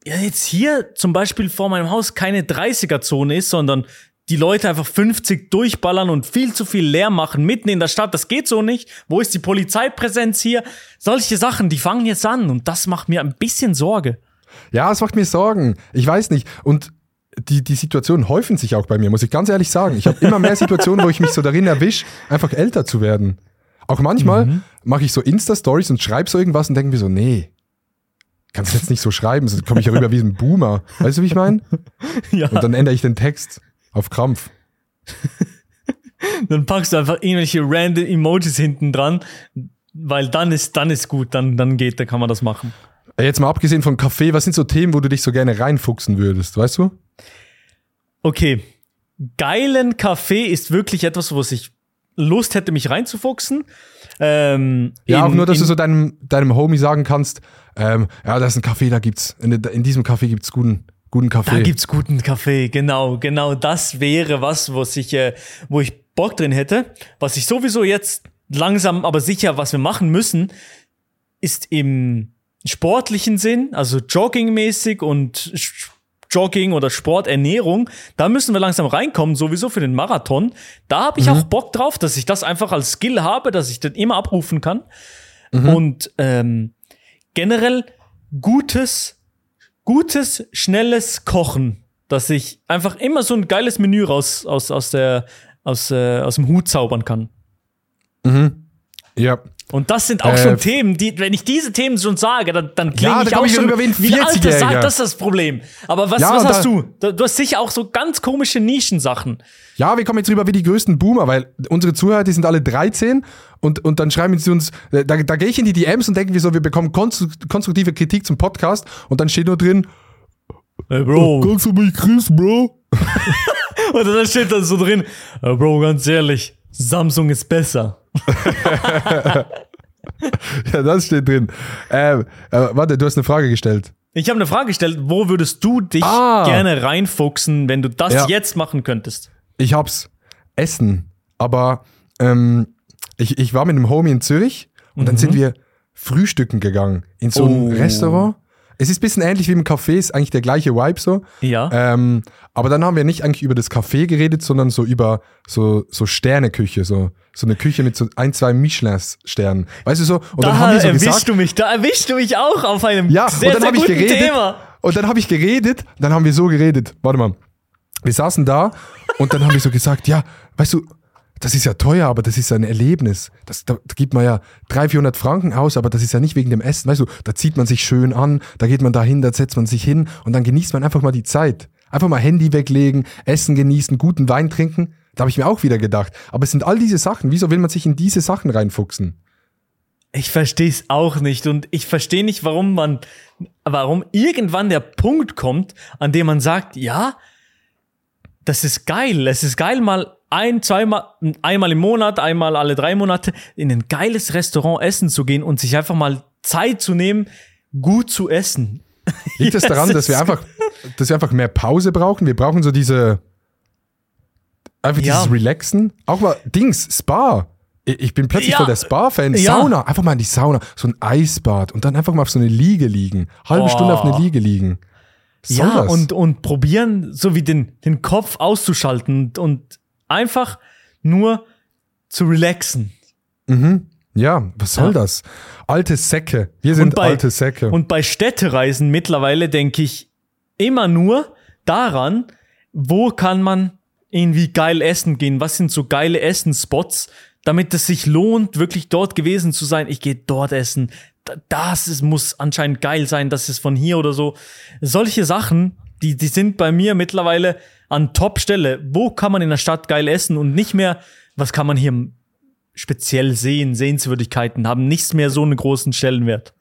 ja jetzt hier zum Beispiel vor meinem Haus keine 30er-Zone ist, sondern die Leute einfach 50 durchballern und viel zu viel Lärm machen mitten in der Stadt. Das geht so nicht. Wo ist die Polizeipräsenz hier? Solche Sachen, die fangen jetzt an und das macht mir ein bisschen Sorge. Ja, es macht mir Sorgen. Ich weiß nicht. Und die, die Situationen häufen sich auch bei mir, muss ich ganz ehrlich sagen. Ich habe immer mehr Situationen, wo ich mich so darin erwische, einfach älter zu werden. Auch manchmal Mhm. mache ich so Insta-Stories und schreibe so irgendwas und denke mir so, nee, kannst jetzt nicht so schreiben, sonst komme ich ja rüber wie ein Boomer. Weißt du, wie ich meine? Ja. Und dann ändere ich den Text auf Krampf. Dann packst du einfach irgendwelche random Emojis hinten dran, weil dann ist, dann ist gut, dann, dann geht, dann kann man das machen. Äh, Jetzt mal abgesehen von Kaffee, was sind so Themen, wo du dich so gerne reinfuchsen würdest, weißt du? Okay. Geilen Kaffee ist wirklich etwas, wo ich Lust hätte, mich reinzufuchsen. Ähm, Ja, in- auch nur, dass du so deinem, deinem Homie sagen kannst, ähm, ja, da ist ein Kaffee, da gibt's, in, in diesem Kaffee gibt's guten, guten Kaffee. Da gibt's guten Kaffee, genau, genau. Das wäre was, was ich, äh, wo ich Bock drin hätte. Was ich sowieso jetzt langsam, aber sicher, was wir machen müssen, ist im sportlichen Sinn, also joggingmäßig und Jogging oder Sporternährung, da müssen wir langsam reinkommen, sowieso für den Marathon. Da habe ich auch Bock drauf, dass ich das einfach als Skill habe, dass ich den immer abrufen kann. Und ähm, generell gutes, gutes, schnelles Kochen, dass ich einfach immer so ein geiles Menü raus aus, aus, der, aus, äh, aus dem Hut zaubern kann. ja. Und das sind auch Äh, schon Themen, die, wenn ich diese Themen schon sage, dann, dann klinge Ja, ich auch ich schon wie ein alter 40-Jähriger. Sack, das ist das Problem. Aber was, Ja, was hast da- du? Du hast sicher auch so ganz komische Nischensachen. Ja, wir kommen jetzt rüber wie die größten Boomer, weil unsere Zuhörer, die sind alle 13 und, und dann schreiben sie uns, äh, da, da gehe ich in die DMs und denken wir so, wir bekommen konstru- konstruktive Kritik zum Podcast und dann steht nur drin, Hey Bro. kannst du mich grüßen, Bro? Und dann steht da so drin, "Äh, Bro, ganz ehrlich, Samsung ist besser. Ja, das steht drin. Ähm, äh, warte, du hast eine Frage gestellt. Ich habe eine Frage gestellt, wo würdest du dich Ah. gerne reinfuchsen, wenn du das Ja. jetzt machen könntest? Ich hab's. Essen. Aber ähm, ich, ich war mit einem Homie in Zürich und dann sind wir frühstücken gegangen in so ein Oh. Restaurant. Es ist ein bisschen ähnlich wie im Café, ist eigentlich der gleiche Vibe so. Ja. Ähm, aber dann haben wir nicht eigentlich über das Café geredet, sondern so über so, so Sterneküche, so, so eine Küche mit so ein, zwei Michelin-Sternen. Weißt du so? Und dann da haben wir so erwischst gesagt, du mich, da erwischst du mich auch auf einem ja, sehr, und dann sehr ich geredet. Thema. Und dann habe ich geredet, dann haben wir so geredet. Warte mal. Wir saßen da und dann haben wir so gesagt, ja, weißt du, das ist ja teuer, aber das ist ein Erlebnis. Das, da, da gibt man ja 300, 400 Franken aus, aber das ist ja nicht wegen dem Essen. Weißt du, da zieht man sich schön an, da geht man dahin, da setzt man sich hin und dann genießt man einfach mal die Zeit. Einfach mal Handy weglegen, Essen genießen, guten Wein trinken. Da habe ich mir auch wieder gedacht. Aber es sind all diese Sachen. Wieso will man sich in diese Sachen reinfuchsen? Ich verstehe es auch nicht und ich verstehe nicht, warum man, warum irgendwann der Punkt kommt, an dem man sagt, ja, das ist geil. Es ist geil, mal ein, zweimal, einmal im Monat, einmal alle drei Monate in ein geiles Restaurant essen zu gehen und sich einfach mal Zeit zu nehmen, gut zu essen. Liegt es Ja, daran, dass wir einfach, dass wir einfach mehr Pause brauchen? Wir brauchen so diese, einfach Ja. dieses Relaxen. Auch mal Dings, Spa. Ich bin plötzlich Ja. voll der Spa-Fan. Ja. Sauna, einfach mal in die Sauna. So ein Eisbad und dann einfach mal auf so eine Liege liegen. Halbe Oh. Stunde auf eine Liege liegen. Soll ja, das? und, und probieren, so wie den, den Kopf auszuschalten und, und einfach nur zu relaxen. ja, was soll Ja. das? Alte Säcke. Wir sind bei- alte Säcke. Und bei Städtereisen mittlerweile denke ich immer nur daran, wo kann man irgendwie geil essen gehen? Was sind so geile Essenspots, damit es sich lohnt, wirklich dort gewesen zu sein? Ich gehe dort essen. Da- Das ist, muss anscheinend geil sein, das ist von hier oder so. Solche Sachen, die, die sind bei mir mittlerweile an Top-Stelle. Wo kann man in der Stadt geil essen und nicht mehr, was kann man hier speziell sehen? Sehenswürdigkeiten haben nichts mehr so einen großen Stellenwert.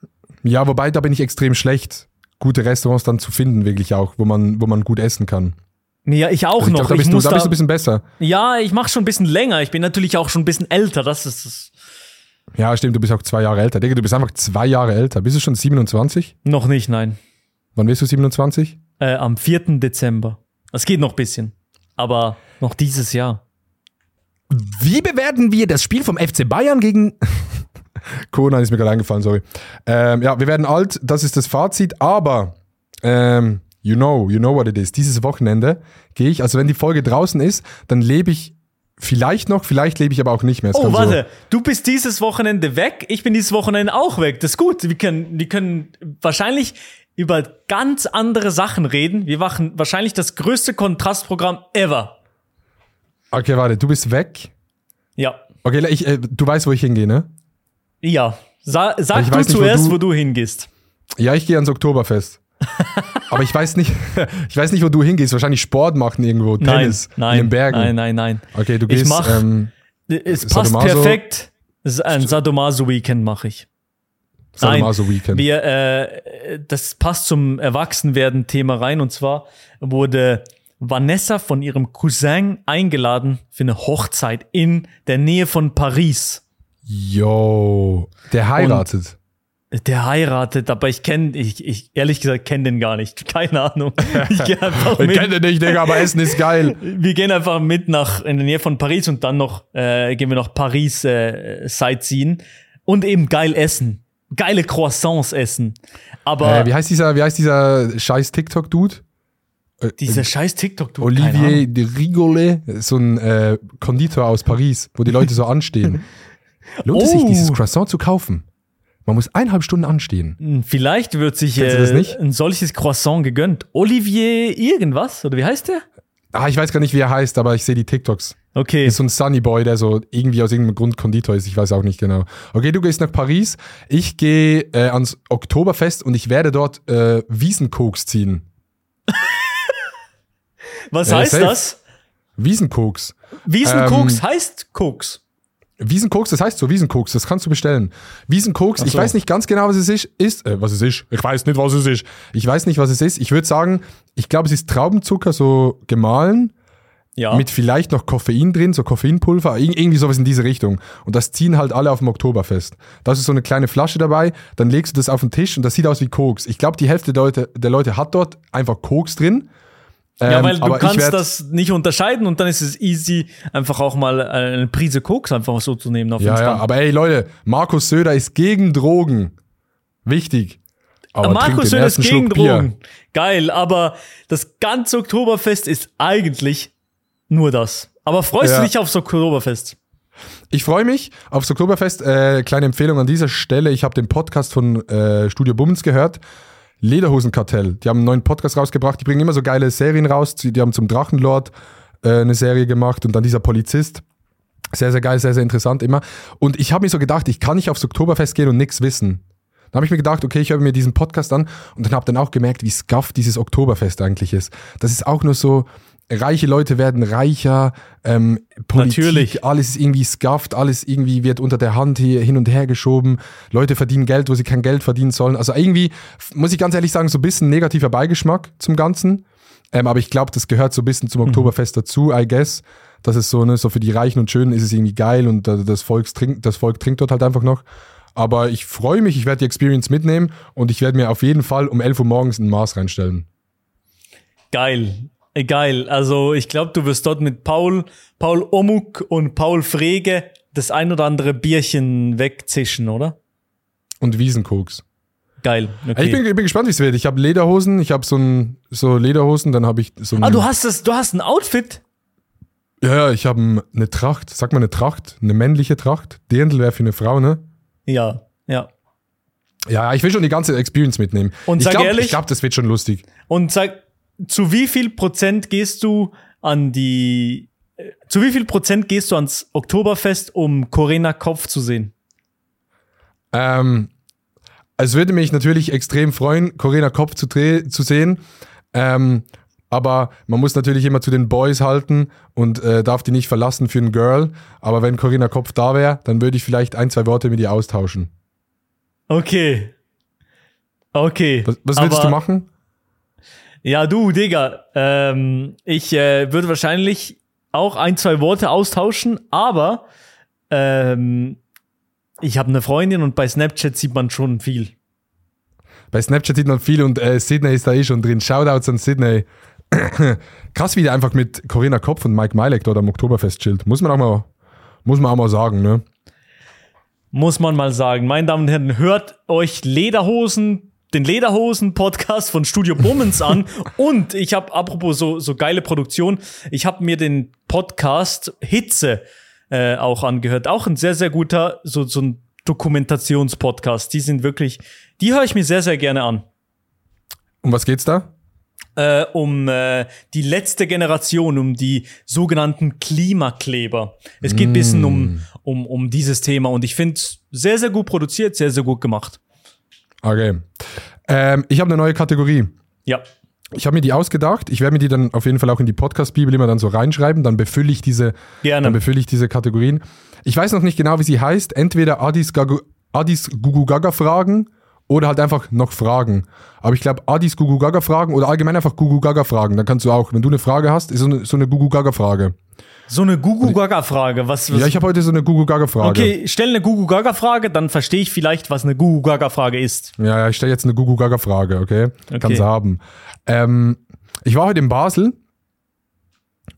ja, wobei, da bin ich extrem schlecht, gute Restaurants dann zu finden, wirklich auch, wo man, wo man gut essen kann. Ja, ich auch Also ich noch. glaube, da, ich bist du- muss da da, bist du ein bisschen besser. ja, ich mache schon ein bisschen länger. Ich bin natürlich auch schon ein bisschen älter. Das ist es. Ja, stimmt, du bist auch zwei Jahre älter. Digga, du bist einfach zwei Jahre älter. Bist du schon 27? Noch nicht, nein. Wann bist du 27? Äh, am 4. Dezember. Es geht noch ein bisschen. Aber noch dieses Jahr. Wie bewerten wir das Spiel vom FC Bayern gegen. Conan ist mir gerade eingefallen, sorry. Ähm, ja, wir werden alt, das ist das Fazit, aber ähm, you know, you know what it is. Dieses Wochenende gehe ich, also wenn die Folge draußen ist, dann lebe ich vielleicht noch, vielleicht lebe ich aber auch nicht mehr. Es Oh, warte. Du bist dieses Wochenende weg. Ich bin dieses Wochenende auch weg. Das ist gut. Wir können, wir können wahrscheinlich über ganz andere Sachen reden. Wir machen wahrscheinlich das größte Kontrastprogramm ever. Okay, warte, du bist weg. Ja. Okay, ich, äh, du weißt, wo ich hingehe, ne? Ja. Sa sag Ich du nicht, wo zuerst, du- wo du hingehst. Ja, ich gehe ans Oktoberfest. aber ich weiß nicht, ich weiß nicht, wo du hingehst. Wahrscheinlich Sport machen irgendwo, Tennis nein, nein, in den Bergen. nein, nein, nein. Okay, du Ich gehst. mach- ähm, Es passt Sadomaso- perfekt. Ein Sadomaso-Weekend mache ich. Nein, Weekend. Wir, äh, das passt zum Erwachsenwerden-Thema rein. Und zwar wurde Vanessa von ihrem Cousin eingeladen für eine Hochzeit in der Nähe von Paris. Yo, der heiratet. Der heiratet, aber ich kenne, ich, ich ehrlich gesagt kenne den gar nicht. Keine Ahnung. Ich Ich kenne den nicht, Digga, aber Essen ist geil. Wir gehen einfach mit nach in der Nähe von Paris und dann noch äh, gehen wir noch Paris äh, sightseeing und eben geil essen. Geile Croissants essen. Aber Äh, wie heißt dieser, wie heißt dieser scheiß TikTok-Dude? dieser scheiß TikTok, du Olivier de Rigole, so ein äh, Konditor aus Paris, wo die Leute so anstehen. Lohnt es sich, Oh. dieses Croissant zu kaufen? Man muss eineinhalb Stunden anstehen. Vielleicht wird sich äh, nicht? ein solches Croissant gegönnt. Olivier irgendwas? Oder wie heißt der? Ah, ich weiß gar nicht, wie er heißt, aber ich sehe die TikToks. Okay. Ist so ein Sunny Boy, der so irgendwie aus irgendeinem Grund Konditor ist. Ich weiß auch nicht genau. Okay, du gehst nach Paris. Ich gehe äh, ans Oktoberfest und ich werde dort äh, Wiesenkoks ziehen. Was Ja, heißt safe. das? Wiesenkoks. Wiesenkoks Ähm, heißt Koks. Wiesenkoks, das heißt so, Wiesenkoks, das kannst du bestellen. Wiesenkoks, Ach ich so. weiß nicht ganz genau, was es ist. ist äh, was es ist. Ich weiß nicht, was es ist. Ich weiß nicht, was es ist. Ich würde sagen, ich glaube, es ist Traubenzucker so gemahlen, Ja. mit vielleicht noch Koffein drin, so Koffeinpulver, ir- irgendwie sowas in diese Richtung. Und das ziehen halt alle auf dem Oktoberfest. Da ist so eine kleine Flasche dabei, dann legst du das auf den Tisch und das sieht aus wie Koks. Ich glaube, die Hälfte der Leute, der Leute hat dort einfach Koks drin. Ja, Ähm, weil du kannst das nicht unterscheiden und dann ist es easy, einfach auch mal eine Prise Koks einfach so zu nehmen auf den Ja, ja, aber ey Leute, Markus Söder ist gegen Drogen. Wichtig. Aber Markus Söder ist gegen Schluck Bier. Drogen. Geil, aber das ganze Oktoberfest ist eigentlich nur das. Aber freust Ja. du dich aufs Oktoberfest? Ich freue mich aufs Oktoberfest. Äh, kleine Empfehlung an dieser Stelle. Ich habe den Podcast von äh, Studio Bummens gehört. Lederhosenkartell. Die haben einen neuen Podcast rausgebracht. Die bringen immer so geile Serien raus. Die haben zum Drachenlord äh, eine Serie gemacht und dann dieser Polizist. Sehr, sehr geil, sehr, sehr interessant immer. Und ich habe mir so gedacht, ich kann nicht aufs Oktoberfest gehen und nichts wissen. Dann habe ich mir gedacht, okay, ich höre mir diesen Podcast an und dann habe dann auch gemerkt, wie scuff dieses Oktoberfest eigentlich ist. Das ist auch nur so, reiche Leute werden reicher, ähm, Politik, Natürlich. alles ist irgendwie scuffed, alles irgendwie wird unter der Hand hier hin und her geschoben. Leute verdienen Geld, wo sie kein Geld verdienen sollen. Also irgendwie, muss ich ganz ehrlich sagen, so ein bisschen negativer Beigeschmack zum Ganzen. Ähm, aber ich glaube, das gehört so ein bisschen zum Oktoberfest dazu, I guess. Das ist so, ne, so für die Reichen und Schönen ist es irgendwie geil und das, Volk trinkt, das Volk trinkt dort halt einfach noch. Aber ich freue mich, ich werde die Experience mitnehmen und ich werde mir auf jeden Fall um 11 Uhr morgens ein Maß reinstellen. Geil. Geil. Also ich glaube, du wirst dort mit Paul, Paul Omuk und Paul Frege das ein oder andere Bierchen wegzischen, oder? Und Wiesenkoks. Geil. Okay. Ich bin, ich bin gespannt, wie es wird. Ich habe Lederhosen, ich habe so, ein, so Lederhosen, dann habe ich so ein. ah, du hast das, du hast ein Outfit? Ja, ja, ich habe eine Tracht. Sag mal eine Tracht, eine männliche Tracht. Dirndl wäre für eine Frau, ne? Ja, ja. Ja, ich will schon die ganze Experience mitnehmen. Und ich sag glaub, ehrlich- Ich glaube, das wird schon lustig. Und sag, zu wie viel Prozent gehst du an die, äh, zu wie viel Prozent gehst du ans Oktoberfest, um Corinna Kopf zu sehen? Ähm, es würde mich natürlich extrem freuen, Corinna Kopf zu, zu sehen. Ähm, aber man muss natürlich immer zu den Boys halten und äh, darf die nicht verlassen für ein Girl. Aber wenn Corinna Kopf da wäre, dann würde ich vielleicht ein, zwei Worte mit ihr austauschen. Okay. Okay. Was, was würdest du machen? Ja, du, Digga. Ähm, ich äh, würde wahrscheinlich auch ein, zwei Worte austauschen, aber ähm, Ich habe eine Freundin und bei Snapchat sieht man schon viel. Bei Snapchat sieht man viel und äh, Sydney ist da eh schon drin. Shoutouts an Sydney. Krass, wie der einfach mit Corinna Kopf und Mike Milek dort am Oktoberfest chillt. Muss man auch mal, muss man auch mal sagen, ne? Muss man mal sagen. Meine Damen und Herren, hört euch Lederhosen, den Lederhosen-Podcast von Studio Bummens an. und ich habe, apropos so, so geile Produktion, ich habe mir den Podcast Hitze äh, auch angehört. Auch ein sehr, sehr guter, so, so ein Dokumentationspodcast. Die sind wirklich, die höre ich mir sehr, sehr gerne an. Um was geht's da? Äh, um äh, die letzte Generation, um die sogenannten Klimakleber. Es geht ein bisschen um, um, um dieses Thema und ich finde es sehr, sehr gut produziert, sehr, sehr gut gemacht. Okay. Ähm, ich habe eine neue Kategorie. Ja. Ich habe mir die ausgedacht. Ich werde mir die dann auf jeden Fall auch in die Podcast-Bibel immer dann so reinschreiben. Dann befülle ich diese, Gerne. dann befülle ich diese Kategorien. Ich weiß noch nicht genau, wie sie heißt. Entweder Adis, Gagu, Adis Gugu Gaga Fragen oder halt einfach noch Fragen. Aber ich glaube, Adis Gugu Gaga Fragen oder allgemein einfach Gugu Gaga Fragen. Dann kannst du auch, wenn du eine Frage hast, ist so eine, so eine Gugu Gaga Frage. So eine Gugu-Gaga-Frage. Was, was Ja, ich habe heute so eine Gugu Gaga Frage. okay, stell eine Gugu-Gaga-Frage, dann verstehe ich vielleicht, was eine Gugu-Gaga-Frage ist. Ja, ja, ich stelle jetzt eine Gugu Gaga Frage, okay? Okay. Kannst du haben. Ähm, ich war heute in Basel.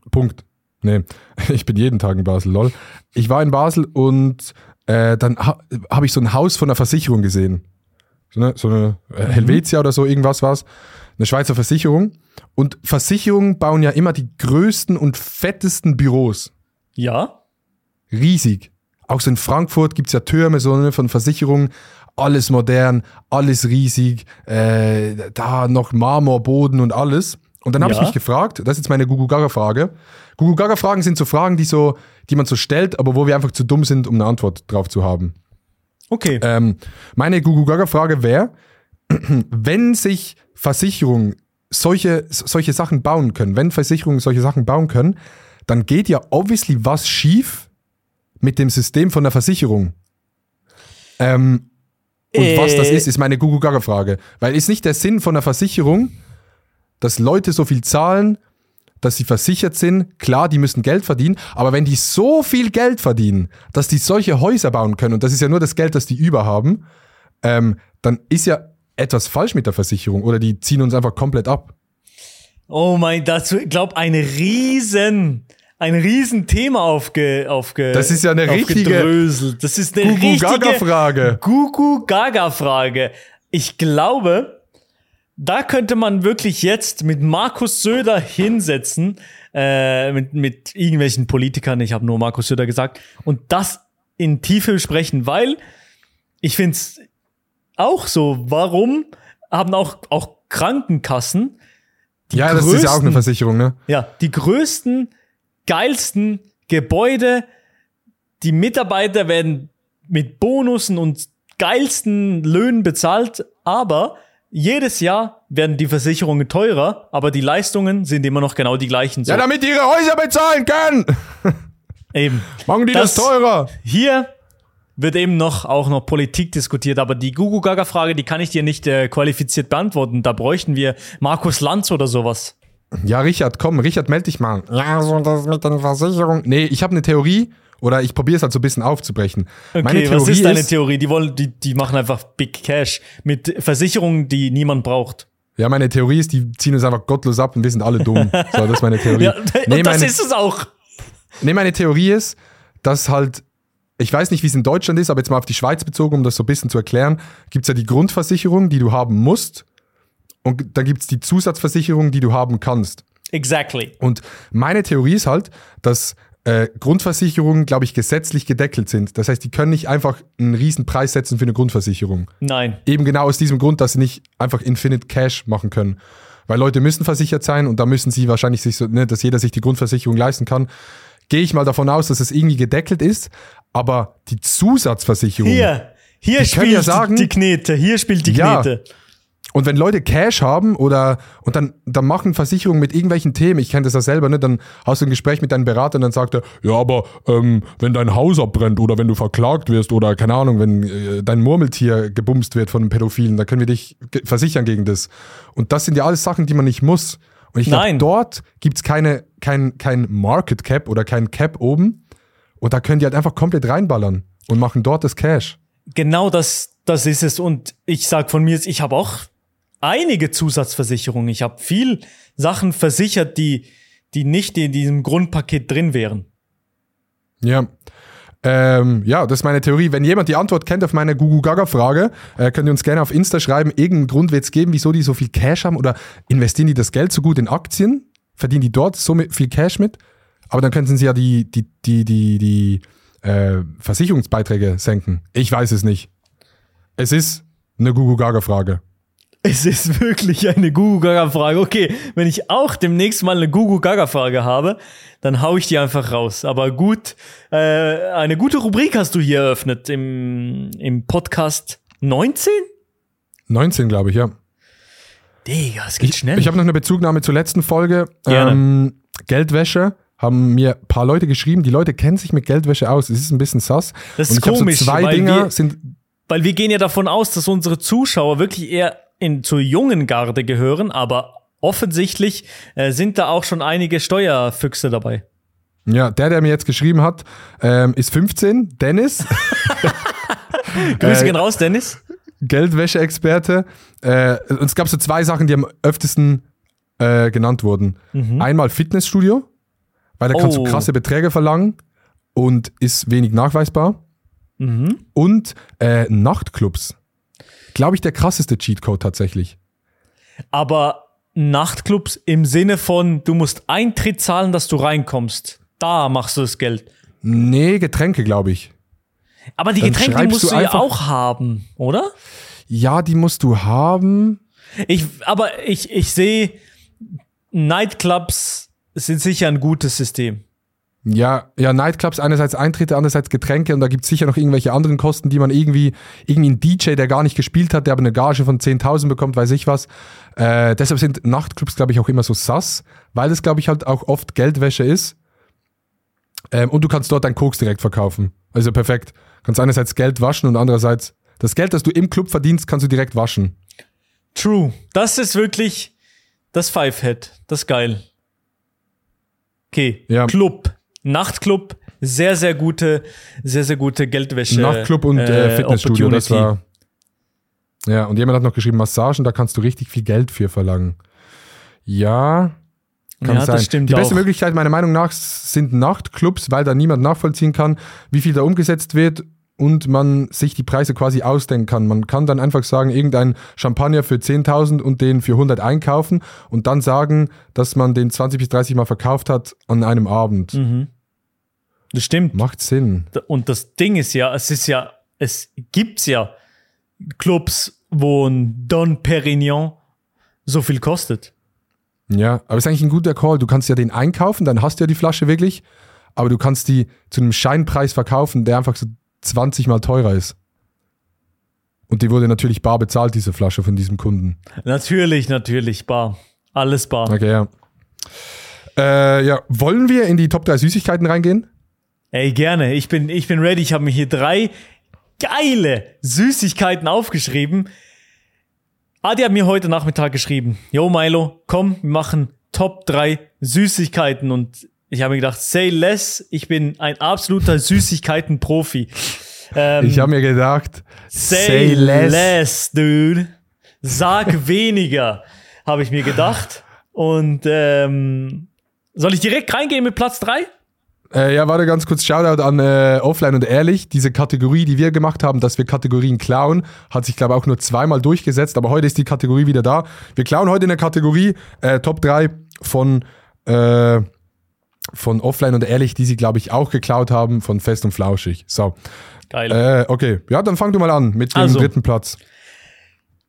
Punkt. Nee, ich bin jeden Tag in Basel, lol. Ich war in Basel und äh, dann ha habe ich so ein Haus von einer Versicherung gesehen. So eine, so eine äh, Helvetia oder so, irgendwas war's. Eine Schweizer Versicherung. Und Versicherungen bauen ja immer die größten und fettesten Büros. Ja? Riesig. Auch so in Frankfurt gibt's ja Türme so ne, von Versicherungen. Alles modern, alles riesig. Äh, da noch Marmorboden und alles. Und dann habe ich Ja. mich gefragt, das ist jetzt meine Gugu Gaga Frage. Gugu Gaga Fragen sind so Fragen, die so, die man so stellt, aber wo wir einfach zu dumm sind, um eine Antwort drauf zu haben. Okay. Ähm, meine Gugu Gaga Frage wäre, wenn sich Versicherungen solche, solche Sachen bauen können, wenn Versicherungen solche Sachen bauen können, dann geht ja obviously was schief mit dem System von der Versicherung. Ähm, und Äh. was das ist, ist meine Gugu Gaga Frage. Weil ist nicht der Sinn von der Versicherung, dass Leute so viel zahlen, dass sie versichert sind. Klar, die müssen Geld verdienen, aber wenn die so viel Geld verdienen, dass die solche Häuser bauen können, und das ist ja nur das Geld, das die über haben, ähm, dann ist ja etwas falsch mit der Versicherung oder die ziehen uns einfach komplett ab. Oh mein, dazu, ich glaube, ein riesen, ein riesen Thema aufge, aufge, Das ist ja eine richtige. Das ist eine Gugu-Gaga-Frage. Gugu-Gaga-Frage. Ich glaube, da könnte man wirklich jetzt mit Markus Söder hinsetzen, äh, mit, mit irgendwelchen Politikern, ich habe nur Markus Söder gesagt, und das in Tiefe besprechen, weil ich finde es auch so, warum haben auch, auch Krankenkassen die Ja, das ist ja auch eine größten- Versicherung, ne? ja, die größten, geilsten Gebäude, die Mitarbeiter werden mit Bonussen und geilsten Löhnen bezahlt, aber jedes Jahr werden die Versicherungen teurer, aber die Leistungen sind immer noch genau die gleichen. So. Ja, damit die ihre Häuser bezahlen können. eben. Machen die das, Das- teurer. Hier wird eben noch auch noch Politik diskutiert, aber die Gugu Gaga Frage, die kann ich dir nicht äh, qualifiziert beantworten. Da bräuchten wir Markus Lanz oder sowas. Ja, Richard, komm, Richard, meld dich mal. Ja, so das mit den Versicherungen. Nee, ich habe eine Theorie oder ich probiere es halt so ein bisschen aufzubrechen. Okay, was ist deine Theorie? Die wollen, die, die machen einfach Big Cash mit Versicherungen, die niemand braucht. Ja, meine Theorie ist, die ziehen uns einfach gottlos ab und wir sind alle dumm. So, das ist meine Theorie. Ja, nee, und das meine, ist es auch. nee, meine Theorie ist, dass halt, ich weiß nicht, wie es in Deutschland ist, aber jetzt mal auf die Schweiz bezogen, um das so ein bisschen zu erklären, gibt's ja die Grundversicherung, die du haben musst. Und dann gibt's die Zusatzversicherung, die du haben kannst. Exactly. Und meine Theorie ist halt, dass äh, Grundversicherungen, glaube ich, gesetzlich gedeckelt sind. Das heißt, die können nicht einfach einen riesen Preis setzen für eine Grundversicherung. Nein. Eben genau aus diesem Grund, dass sie nicht einfach Infinite Cash machen können. Weil Leute müssen versichert sein und da müssen sie wahrscheinlich sich so, ne, dass jeder sich die Grundversicherung leisten kann. Gehe ich mal davon aus, dass es irgendwie gedeckelt ist, aber die Zusatzversicherung. Hier, hier Die spielt ja sagen- die Knete. Hier spielt die Ja. Knete. Und wenn Leute Cash haben oder und dann, dann machen Versicherungen mit irgendwelchen Themen, ich kenne das ja selber, ne, dann hast du ein Gespräch mit deinem Berater und dann sagt er, ja, aber ähm, wenn dein Haus abbrennt oder wenn du verklagt wirst oder keine Ahnung, wenn äh, dein Murmeltier gebumst wird von einem Pädophilen, dann können wir dich versichern gegen das. Und das sind ja alles Sachen, die man nicht muss. Und ich glaube, dort gibt's keine, kein, kein Market Cap oder kein Cap oben. Und da können die halt einfach komplett reinballern. und machen dort das Cash. Genau das, das ist es. Und ich sag von mir, ich habe auch einige Zusatzversicherungen. Ich habe viel Sachen versichert, die, die nicht in diesem Grundpaket drin wären. Ja. Ähm, ja, das ist meine Theorie. Wenn jemand die Antwort kennt auf meine Gugu Gaga Frage, äh, könnt ihr uns gerne auf Insta schreiben. Irgendeinen Grund wird es geben, wieso die so viel Cash haben oder investieren die das Geld so gut in Aktien? Verdienen die dort so viel Cash mit? Aber dann könnten sie ja die, die, die, die, die äh, Versicherungsbeiträge senken. Ich weiß es nicht. Es ist eine Gugu Gaga Frage. Es ist wirklich eine Gugu Gaga Frage. Okay, wenn ich auch demnächst mal eine Gugu Gaga Frage habe, dann hau ich die einfach raus. Aber gut, äh, eine gute Rubrik hast du hier eröffnet im, im Podcast 19? 19, glaube ich, ja. Digga, es geht Ich, schnell. ich habe noch eine Bezugnahme zur letzten Folge. Ähm, Geldwäsche haben mir ein paar Leute geschrieben. Die Leute kennen sich mit Geldwäsche aus. Es ist ein bisschen sass. Das ist komisch, So zwei weil Dinger wir- sind. Weil wir gehen ja davon aus, dass unsere Zuschauer wirklich eher in, zur jungen Garde gehören, aber offensichtlich äh, sind da auch schon einige Steuerfüchse dabei. Ja, der, der mir jetzt geschrieben hat, ähm, ist 15. Dennis, Grüße Äh, gehen raus, Dennis. Geldwäsche-Experte. Äh, und es gab so zwei Sachen, die am öftesten äh, genannt wurden. Einmal Fitnessstudio, weil da kannst du. Oh. krasse Beträge verlangen und ist wenig nachweisbar. Mhm. Und äh, Nachtclubs. Glaube ich, der krasseste Cheatcode tatsächlich. Aber Nachtclubs im Sinne von, du musst Eintritt zahlen, dass du reinkommst. Da machst du das Geld. Nee, Getränke, glaube ich. Aber die Dann Getränke musst du du, ja auch haben, oder? Ja, die musst du haben. Ich, aber ich, ich sehe, Nightclubs sind sicher ein gutes System. Ja, ja, Nightclubs einerseits Eintritte, andererseits Getränke und da gibt es sicher noch irgendwelche anderen Kosten, die man irgendwie, irgendwie ein DJ, der gar nicht gespielt hat, der aber eine Gage von 10.000 bekommt, weiß ich was. Äh, deshalb sind Nachtclubs, glaube ich, auch immer so sass, weil das, glaube ich, halt auch oft Geldwäsche ist. Ähm, und du kannst dort dein Koks direkt verkaufen. Also perfekt. Kannst einerseits Geld waschen und andererseits das Geld, das du im Club verdienst, kannst du direkt waschen. True. Das ist wirklich das Five-Head. Das ist geil. Okay. Ja. Club. Nachtclub. Sehr, sehr gute, sehr, sehr gute Geldwäsche. Nachtclub und äh, äh, Fitnessstudio, das war. Ja, und jemand hat noch geschrieben, Massagen, da kannst du richtig viel Geld für verlangen. Ja, kann ja, sein. das stimmt Die beste auch. Möglichkeit, meiner Meinung nach, sind Nachtclubs, weil da niemand nachvollziehen kann, wie viel da umgesetzt wird und man sich die Preise quasi ausdenken kann. Man kann dann einfach sagen, irgendein Champagner für 10.000 und den für 100 einkaufen und dann sagen, dass man den 20 bis 30 Mal verkauft hat an einem Abend. Mhm. Das stimmt. Macht Sinn. Und das Ding ist ja, es ist ja, es gibt ja Clubs, wo ein Don Perignon so viel kostet. Ja, aber ist eigentlich ein guter Call. Du kannst ja den einkaufen, dann hast du ja die Flasche wirklich, aber du kannst die zu einem Scheinpreis verkaufen, der einfach so 20 mal teurer ist. Und die wurde natürlich bar bezahlt, diese Flasche von diesem Kunden. Natürlich, natürlich, bar. Alles bar. Okay, ja. Äh, ja, wollen wir in die Top 3 Süßigkeiten reingehen? Ey, gerne. Ich bin, ich bin ready. Ich habe mir hier drei geile Süßigkeiten aufgeschrieben. Adi hat mir heute Nachmittag geschrieben. Yo, Milo, komm, wir machen Top 3 Süßigkeiten. Und ich habe mir gedacht, say less. Ich bin ein absoluter Süßigkeiten-Profi. Ähm, Ich habe mir gedacht, say, less. dude. Sag weniger, habe ich mir gedacht. Und ähm, soll ich direkt reingehen mit Platz 3? Äh, ja, warte ganz kurz, Shoutout an äh, Offline und Ehrlich. Diese Kategorie, die wir gemacht haben, dass wir Kategorien klauen, hat sich, glaube ich, auch nur zweimal durchgesetzt, aber heute ist die Kategorie wieder da. Wir klauen heute eine Kategorie äh, Top 3 von, äh, von Offline und Ehrlich, die sie, glaube ich, auch geklaut haben von Fest und Flauschig. So, Geil. äh, okay. Ja, dann fang du mal an mit dem Also. dritten Platz.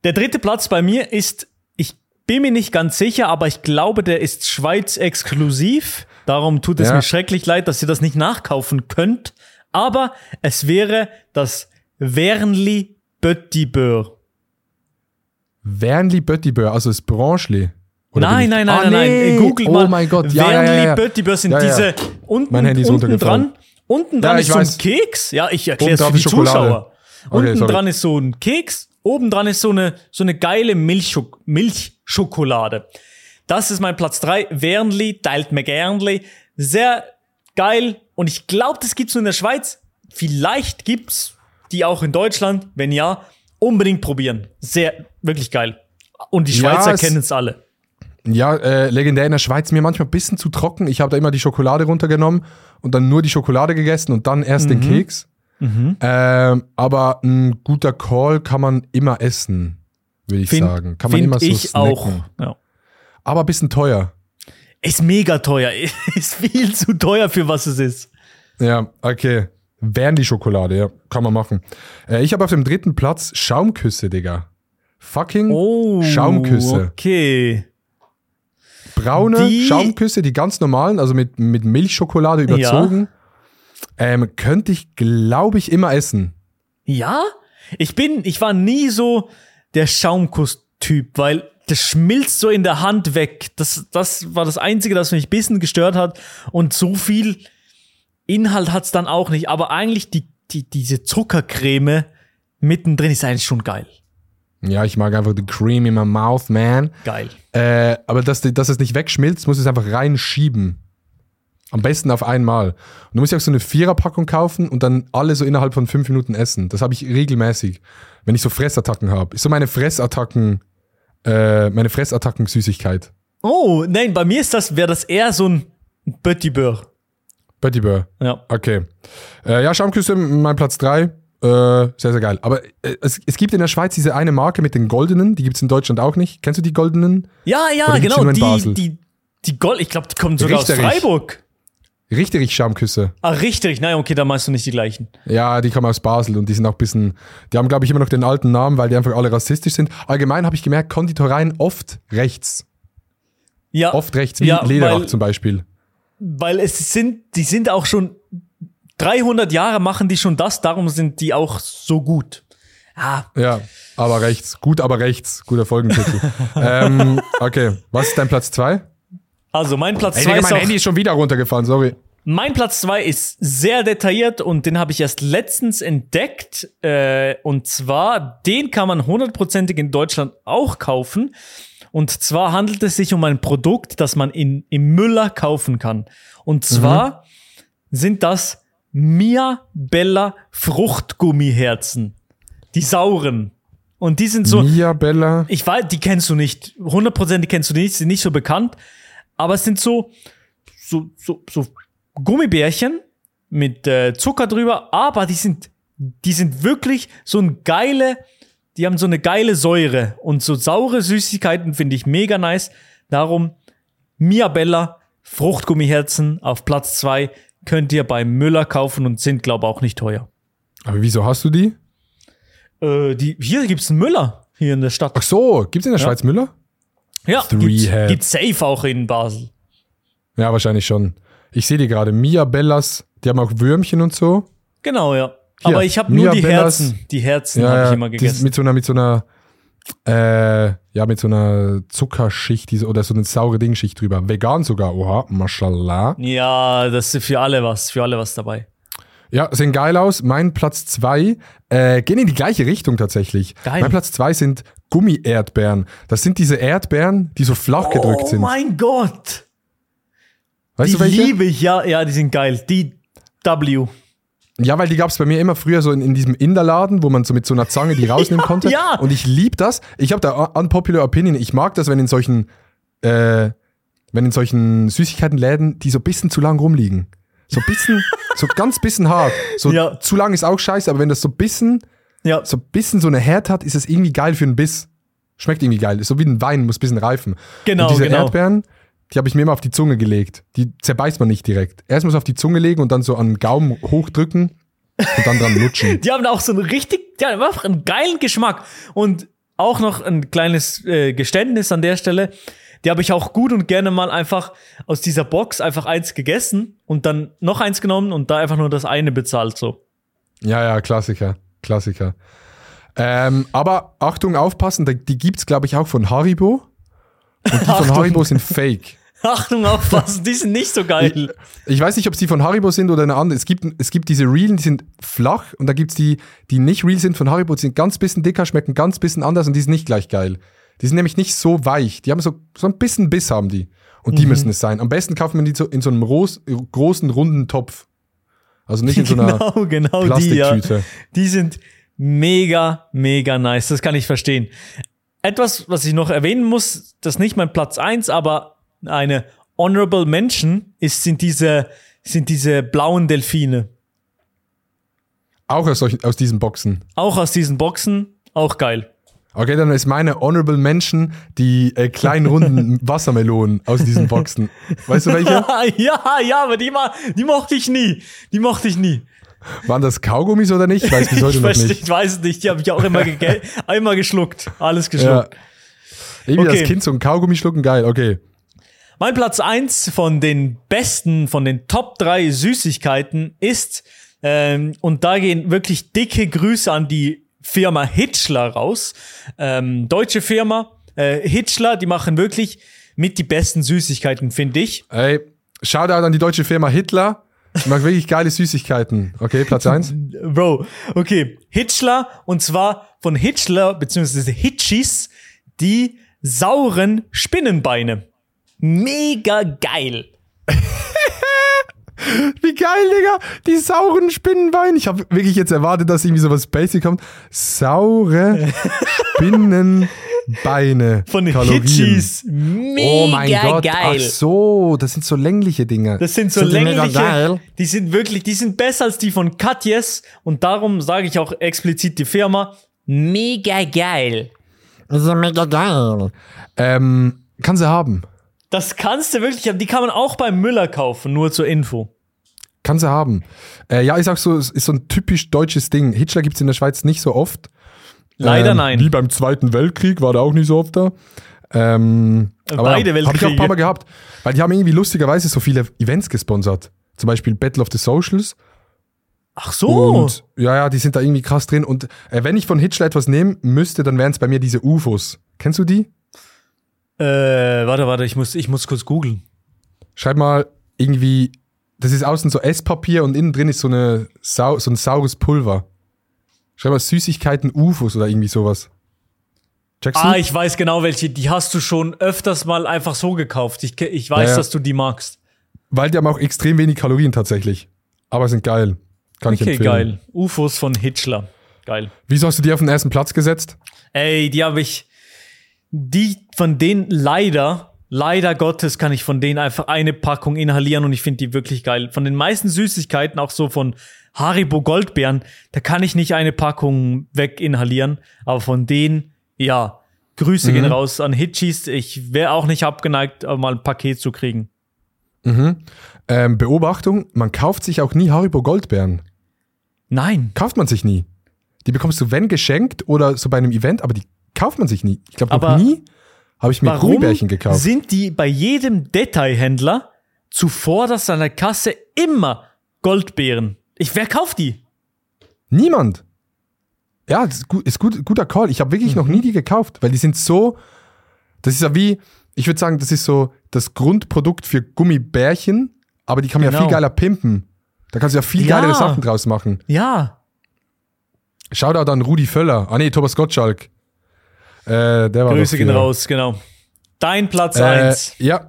Der dritte Platz bei mir ist, ich bin mir nicht ganz sicher, aber ich glaube, der ist Schweiz exklusiv. Darum tut es Ja. mir schrecklich leid, dass ihr das nicht nachkaufen könnt. Aber es wäre das Wernli Beurre. Wernli Böttibör, also das Branchli. Oder Nein, nein, nein, Ah, nein, nein. nee. Googelt oh mal. mein Gott, ja, ja, Wernli ja, ja. Beurre sind Ja, ja. diese unten, Mein Handy ist unten dran. Unten dran Ja, ist so ein. Keks. Ja, ich erkläre es für die Schokolade. Zuschauer. Okay, Unten sorry. dran ist so ein Keks, oben dran ist so eine, so eine geile Milchschok Milchschokolade. Das ist mein Platz 3. Wernli, teilt mir gernli. Sehr geil. Und ich glaube, das gibt's nur in der Schweiz. Vielleicht gibt's die auch in Deutschland. Wenn ja, unbedingt probieren. Sehr, wirklich geil. Und die Ja, Schweizer es- kennen es alle. Ja, äh, legendär in der Schweiz mir manchmal ein bisschen zu trocken. Ich habe da immer die Schokolade runtergenommen und dann nur die Schokolade gegessen und dann erst den Keks. Ähm, aber ein guter Call kann man immer essen, würde ich Find, sagen. Kann man immer so ich snacken. auch. Ja. Aber ein bisschen teuer. Ist mega teuer. Ist viel zu teuer für was es ist. Ja, okay. Wären die Schokolade, ja. Kann man machen. Äh, ich habe auf dem dritten Platz Schaumküsse, Digga. Fucking Oh. Schaumküsse. Okay. Braune Die- Schaumküsse, die ganz normalen, also mit, mit Milchschokolade überzogen. Ähm, könnte ich, glaube ich, immer essen. Ja? Ich bin, ich war nie so der Schaumkuss-Typ, weil das schmilzt so in der Hand weg. Das, das war das Einzige, das mich ein bisschen gestört hat. Und so viel Inhalt hat's dann auch nicht. Aber eigentlich die, die, diese Zuckercreme mittendrin ist eigentlich schon geil. Ja, ich mag einfach die Cream in my mouth, man. Geil. Äh, aber dass, dass es nicht wegschmilzt, muss es einfach reinschieben. Am besten auf einmal. Und du musst ja auch so eine Viererpackung kaufen und dann alle so innerhalb von fünf Minuten essen. Das habe ich regelmäßig, wenn ich so Fressattacken habe. Ist so meine Fressattacken, äh, meine Fressattacken-Süßigkeit. Oh, nein, bei mir ist das, wäre das eher so ein Petit Beurre. Betty Beurre. Ja. Okay. Äh, ja, Schaumküsse, mein Platz 3. Äh, sehr, sehr geil. Aber äh, es, es gibt in der Schweiz diese eine Marke mit den goldenen, die gibt es in Deutschland auch nicht. Kennst du die goldenen? Ja, ja, Oder genau. die Basel? die, die Gold, ich glaube, die kommen sogar aus Richterich. Freiburg. Richtig Schaumküsse. Ah, richtig. Nein, okay, da meinst du nicht die gleichen. Ja, die kommen aus Basel und die sind auch ein bisschen, die haben, glaube ich, immer noch den alten Namen, weil die einfach alle rassistisch sind. Allgemein habe ich gemerkt, Konditoreien oft rechts. Ja, Oft rechts, wie Ja, Lederach weil- zum Beispiel. weil es sind, die sind auch schon 300 Jahre machen die schon das, darum sind die auch so gut. Ah, Ja, aber rechts. Gut, aber rechts. Guter Folgentitel. ähm, okay, was ist dein Platz 2? also mein Platz Ey, 2 Digga, ist mein auch, Handy ist schon wieder runtergefallen, sorry. mein Platz zwei ist sehr detailliert und den habe ich erst letztens entdeckt. Äh, und zwar, den kann man hundertprozentig in Deutschland auch kaufen. Und zwar handelt es sich um ein Produkt, das man in, im Müller kaufen kann. Und zwar sind das Mia Bella Fruchtgummiherzen. Die sauren. Und die sind so, Mia Bella. ich weiß, die kennst du nicht. Hundertprozentig kennst du die nicht, sind nicht so bekannt. Aber es sind so, so, so, so Gummibärchen mit äh, Zucker drüber, aber die sind, die sind wirklich so ein geile, die haben so eine geile Säure und so saure Süßigkeiten finde ich mega nice. Darum Miabella Fruchtgummiherzen auf Platz zwei könnt ihr bei Müller kaufen und sind, glaube auch nicht teuer. Aber wieso hast du die? Äh, die, hier gibt's einen Müller, hier in der Stadt. Ach so, gibt's in der Schweiz Müller? Ja, Three gibt's, gibt's safe auch in Basel. Ja, wahrscheinlich schon. Ich sehe die gerade. Mia Bellas, die haben auch Würmchen und so. Genau, ja. Hier, Aber ich habe nur die Bellas. Herzen. Die Herzen Ja, habe ich ja, immer die gegessen. mit so einer, mit so einer, äh, ja, mit so einer Zuckerschicht oder so eine saure Dingschicht drüber. Vegan sogar, oha, mashallah. Ja, das ist für alle was, für alle was dabei. Ja, sehen geil aus. Mein Platz zwei äh, gehen in die gleiche Richtung tatsächlich. Geil. Mein Platz zwei sind Gummi-Erdbeeren. Das sind diese Erdbeeren, die so flach gedrückt oh sind. mein Gott! Weißt die du welche? liebe ich, ja, ja, die sind geil. Die W. Ja, weil die gab es bei mir immer früher so in, in diesem Inderladen, wo man so mit so einer Zange die rausnehmen konnte. ja. Und ich lieb das. Ich habe da unpopular Opinion. Ich mag das, wenn in solchen, äh, wenn in solchen Süßigkeitenläden die so ein bisschen zu lang rumliegen. So ein bisschen, so ganz bisschen hart. So Ja. zu lang ist auch scheiße, aber wenn das so ein bisschen, Ja, so ein bisschen so eine Härte hat, ist es irgendwie geil für einen Biss. Schmeckt irgendwie geil. Ist so wie ein Wein, muss ein bisschen reifen. Genau, Und diese genau. Erdbeeren, die habe ich mir immer auf die Zunge gelegt. Die zerbeißt man nicht direkt. Erst muss auf die Zunge legen und dann so an den Gaumen hochdrücken und dann dran lutschen. die haben auch so einen richtig, die haben einfach einen geilen Geschmack. Und auch noch ein kleines äh, Geständnis an der Stelle. Die habe ich auch gut und gerne mal einfach aus dieser Box einfach eins gegessen und dann noch eins genommen und da einfach nur das eine bezahlt so. Ja, ja, Klassiker. Klassiker. Ähm, aber Achtung, aufpassen, die, die gibt's glaube ich, auch von Haribo. Und die von. Haribo sind fake. Achtung, aufpassen, die sind nicht so geil. Ich weiß nicht, ob sie von Haribo sind oder eine andere. Es gibt, es gibt diese Realen, die sind flach und da gibt's die, die nicht real sind von Haribo, die sind ganz bisschen dicker, schmecken ganz bisschen anders und die sind nicht gleich geil. Die sind nämlich nicht so weich. Die haben so, so ein bisschen Biss haben die. Und die müssen es sein. Am besten kauft man die so in so einem ros- großen, runden Topf. Also nicht in so einer genau, genau die, ja. Plastiktüte. Die sind mega, mega nice. Das kann ich verstehen. Etwas, was ich noch erwähnen muss, das ist nicht mein Platz eins, aber eine Honorable Mention ist, sind diese, sind diese blauen Delfine. Auch aus, solchen, aus diesen Boxen. Auch aus diesen Boxen, auch geil. Okay, dann ist meine Honorable Mention die äh, kleinen runden Wassermelonen aus diesen Boxen. Weißt du welche? ja, ja, aber die, ma die mochte ich nie. Die mochte ich nie. Waren das Kaugummis oder nicht? Ich weiß bis heute ich, noch weiß, nicht. ich weiß es nicht. Die habe ich auch immer, einmal geschluckt. Alles Ja. geschluckt. Irgendwie Okay. das Kind so ein Kaugummi schlucken, geil, okay. Mein Platz eins von den besten, von den Top 3 Süßigkeiten ist, ähm, und da gehen wirklich dicke Grüße an die Firma Hitchler raus. Ähm, deutsche Firma, äh, Hitchler, die machen wirklich mit die besten Süßigkeiten, finde ich. Ey, Shoutout an die deutsche Firma Hitler. Die macht wirklich geile Süßigkeiten. Okay, Platz eins. Bro, okay. Hitchler, und zwar von Hitchler, beziehungsweise Hitchis, die sauren Spinnenbeine. Mega geil. Wie geil, Digga. Die sauren Spinnenbeine. Ich habe wirklich jetzt erwartet, dass irgendwie sowas basic kommt. Saure Spinnenbeine. Von Kalorien. Hitchis. Mega Oh mein Gott. geil. Ach so, das sind so längliche Dinge. Das sind so die mega längliche, geil? die sind wirklich, die sind besser als die von Katjes und darum sage ich auch explizit die Firma. Mega geil. Das ist ja mega geil. Ähm, kann sie haben. Das kannst du wirklich, haben. die kann man auch beim Müller kaufen, nur zur Info. Kann sie haben. Äh, ja, ich sag so, es ist so ein typisch deutsches Ding. Hitler gibt's in der Schweiz nicht so oft. Leider Ähm, nein. Wie beim Zweiten Weltkrieg war der auch nicht so oft da. Ähm, aber Beide Habe ich auch ein Weltkriege. paar Mal gehabt. Weil die haben irgendwie lustigerweise so viele Events gesponsert. Zum Beispiel Battle of the Socials. Ach so. Und ja, ja, die sind da irgendwie krass drin. Und äh, wenn ich von Hitler etwas nehmen müsste, dann wären es bei mir diese UFOs. Kennst du die? Äh, warte, warte, ich muss, ich muss kurz googeln. Schreib mal irgendwie, das ist außen so Esspapier und innen drin ist so, eine Sau, so ein saures Pulver. Schreib mal Süßigkeiten UFOs oder irgendwie sowas. Du? Ah, ich weiß genau welche. Die hast du schon öfters mal einfach so gekauft. Ich, ich weiß, Ja, ja. dass du die magst. Weil die haben auch extrem wenig Kalorien tatsächlich. Aber sind geil. Kann ich Okay, empfehlen. geil. UFOs von Hitchler. Geil. Wieso hast du die auf den ersten Platz gesetzt? Ey, die habe ich. Die von denen leider, leider Gottes, kann ich von denen einfach eine Packung inhalieren und ich finde die wirklich geil. Von den meisten Süßigkeiten, auch so von Haribo Goldbeeren, da kann ich nicht eine Packung weg inhalieren. Aber von denen, ja, Grüße Mhm. gehen raus an Hitchis. Ich wäre auch nicht abgeneigt, mal ein Paket zu kriegen. Ähm, Beobachtung, man kauft sich auch nie Haribo Goldbeeren. Nein. Kauft man sich nie. Die bekommst du, wenn geschenkt oder so bei einem Event, aber die kauft man sich nie. Ich glaube, noch nie habe ich mir Gummibärchen gekauft. sind die bei jedem Detailhändler zuvor das an der Kasse immer Goldbeeren? Ich, wer kauft die? Niemand. Ja, das ist, gut, ist gut, guter Call. Ich habe wirklich Mhm. noch nie die gekauft, weil die sind so. Das ist ja wie, ich würde sagen, das ist so das Grundprodukt für Gummibärchen, aber die kann man ja Genau. viel geiler pimpen. Da kannst du ja viel Ja. geilere Sachen draus machen. Ja. Shoutout an Rudi Völler. Ah nee, Thomas Gottschalk. Äh, der war Grüße gehen raus, genau. Dein Platz Äh, 1. ja.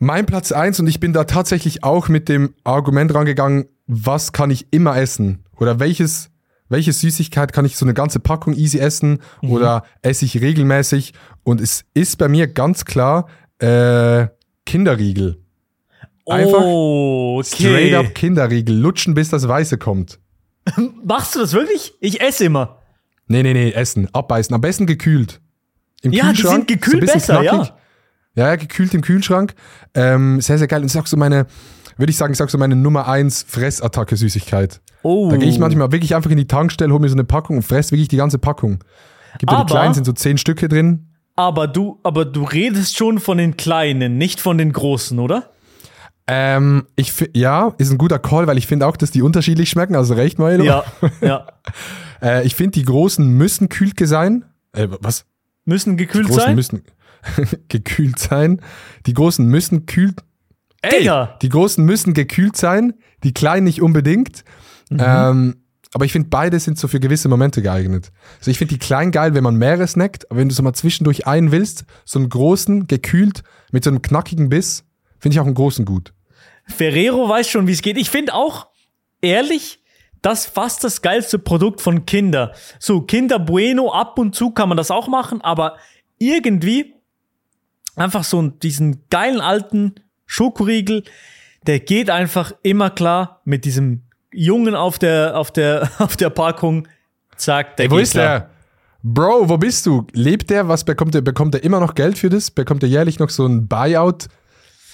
Mein Platz 1 und ich bin da tatsächlich auch mit dem Argument rangegangen, was kann ich immer essen? Oder welches, welche Süßigkeit kann ich so eine ganze Packung easy essen Mhm. oder esse ich regelmäßig? Und es ist bei mir ganz klar äh, Kinderriegel. einfach oh, Straight okay. up Kinderriegel. Lutschen, bis das Weiße kommt. Machst du das wirklich? Ich esse immer. Nee, nee, nee, essen, abbeißen. Am besten gekühlt. Im Ja, die sind gekühlt bisschen besser, ja. Ja, ja, gekühlt im Kühlschrank. Ähm, sehr, sehr geil. Und auch so meine, würde ich sagen, ist auch so meine Nummer 1 Fressattacke-Süßigkeit. Oh. Da gehe ich manchmal wirklich einfach in die Tankstelle, hole mir so eine Packung und fress wirklich die ganze Packung. Gibt ja die Aber- kleinen, sind so 10 Stücke drin. Aber du, aber du redest schon von den Kleinen, nicht von den Großen, oder? Ähm, ich ja, ist ein guter Call, weil ich finde auch, dass die unterschiedlich schmecken. Also recht, Maelo. Ja, ja. Äh, ich finde, die großen müssen kühlt sein. Äh, was? Müssen gekühlt großen sein? müssen gekühlt sein. Die großen müssen kühlt. Ey, Digga! die großen müssen gekühlt sein, die kleinen nicht unbedingt. Mhm. Ähm, aber ich finde, beide sind so für gewisse Momente geeignet. Also ich finde die kleinen geil, wenn man mehrere snackt, aber wenn du so mal zwischendurch einen willst, so einen großen, gekühlt, mit so einem knackigen Biss, finde ich auch einen großen gut. Ferrero weiß schon, wie es geht. Ich finde auch, ehrlich, das fast das geilste Produkt von Kinder. So, Kinder Bueno, ab und zu kann man das auch machen, aber irgendwie einfach so diesen geilen alten Schokoriegel, der geht einfach immer klar mit diesem Jungen auf der, auf der, auf der Packung. Zack, der Ey, wo geht ist klar. der? Bro, wo bist du? Lebt der? Was bekommt er? Bekommt er immer noch Geld für das? Bekommt er jährlich noch so ein Buyout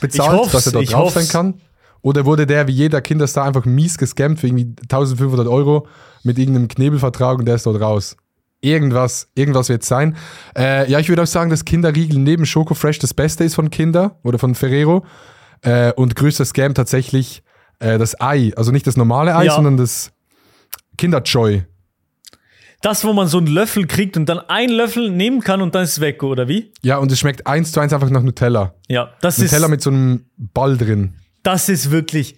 bezahlt, dass er dort drauf sein kann? Oder wurde der wie jeder Kinderstar einfach mies gescammt für irgendwie 1500 Euro mit irgendeinem Knebelvertrag und der ist dort raus? Irgendwas, irgendwas wird sein. Äh, ja, ich würde auch sagen, dass Kinderriegel neben Schoko Fresh das Beste ist von Kinder oder von Ferrero. Äh, und größter Scam tatsächlich äh, das Ei. Also nicht das normale Ei, Ja. sondern das Kinderjoy. Das, wo man so einen Löffel kriegt und dann einen Löffel nehmen kann und dann ist es weg, oder wie? Ja, und es schmeckt eins zu eins einfach nach Nutella. Ja, das Nutella ist, mit so einem Ball drin. das ist wirklich,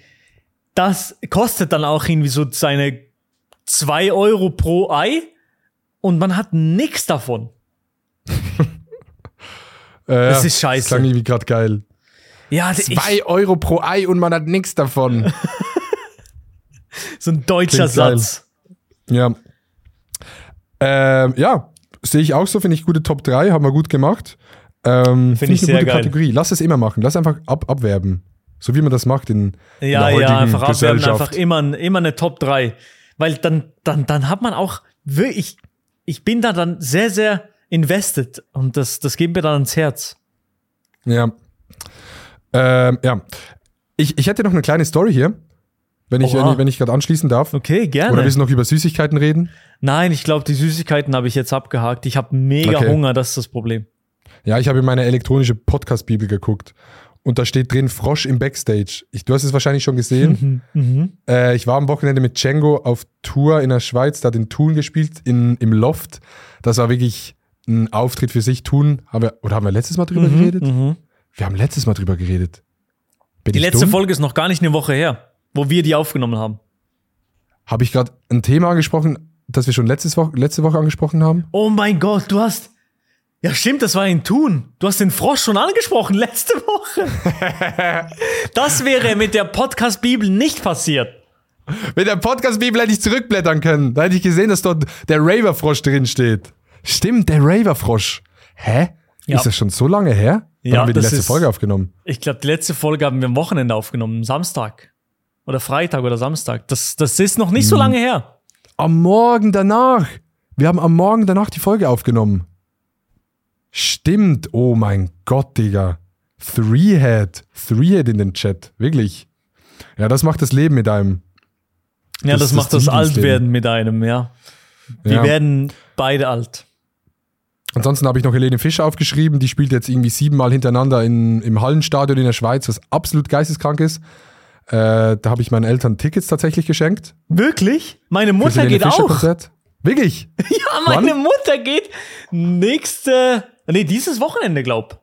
das kostet dann auch irgendwie so seine 2 Euro pro Ei und man hat nichts davon. Äh, Das ist scheiße. Das klang irgendwie gerade geil. Ja, ich, Zwei Euro pro Ei und man hat nichts davon. so ein deutscher Klingt geil. Satz. ja. Ähm, ja, sehe ich auch so, finde ich gute Top 3, haben wir gut gemacht. Ähm, Finde ich eine sehr gute geil. Kategorie. Lass es immer machen. Lass einfach ab abwerben. So wie man das macht in, in Ja, der heutigen ja, einfach abwerben, einfach immer, immer eine Top 3. Weil dann, dann, dann hat man auch wirklich, ich bin da dann sehr, sehr invested und das, das geht mir dann ans Herz. Ja. Ähm, ja. Ich, ich hätte noch eine kleine Story hier, wenn ich, Oha. wenn ich, ich gerade anschließen darf. Okay, gerne. Oder willst du noch über Süßigkeiten reden? Nein, ich glaube, die Süßigkeiten habe ich jetzt abgehakt. Ich habe mega Okay. Hunger, das ist das Problem. Ja, ich habe in meine elektronische Podcast-Bibel geguckt. Und da steht drin Frosch im Backstage. Ich, du hast es wahrscheinlich schon gesehen. Mhm. Äh, ich war am Wochenende mit Django auf Tour in der Schweiz, da hat in Thun gespielt, in, im Loft. Das war wirklich ein Auftritt für sich. Thun, haben wir, oder haben wir letztes Mal drüber geredet? Mhm. Wir haben letztes Mal drüber geredet. Bin Die letzte dumm? Folge ist noch gar nicht eine Woche her, wo wir die aufgenommen haben. Habe ich gerade ein Thema angesprochen, das wir schon letztes Woche, letzte Woche angesprochen haben? Oh mein Gott, du hast. Ja, stimmt, das war in Thun. Du hast den Frosch schon angesprochen letzte Woche. das wäre mit der Podcast-Bibel nicht passiert. Mit der Podcast-Bibel hätte ich zurückblättern können. Da hätte ich gesehen, dass dort der Raver-Frosch drin steht. Stimmt, der Raver-Frosch. Hä? Ja. Ist das schon so lange her? Dann Ja, haben wir die letzte ist- Folge aufgenommen. Ich glaube, die letzte Folge haben wir am Wochenende aufgenommen, Samstag. Oder Freitag oder Samstag. Das, das ist noch nicht so lange her. Am Morgen danach. Wir haben am Morgen danach die Folge aufgenommen. Stimmt. Oh mein Gott, Digga. Three-Head. Three-Head in den Chat. Wirklich. Ja, das macht das Leben mit einem. Ja, Das das, macht das das. Altwerden mit einem, ja. Wir Ja. werden beide alt. Ansonsten habe ich noch Helene Fischer aufgeschrieben. Die spielt jetzt irgendwie siebenmal hintereinander in, im Hallenstadion in der Schweiz, was absolut geisteskrank ist. Äh, da habe ich meinen Eltern Tickets tatsächlich geschenkt. Wirklich? Meine Mutter geht Fischer auch. Wirklich? Ja, meine Mutter geht nächste, nee, dieses Wochenende, glaub.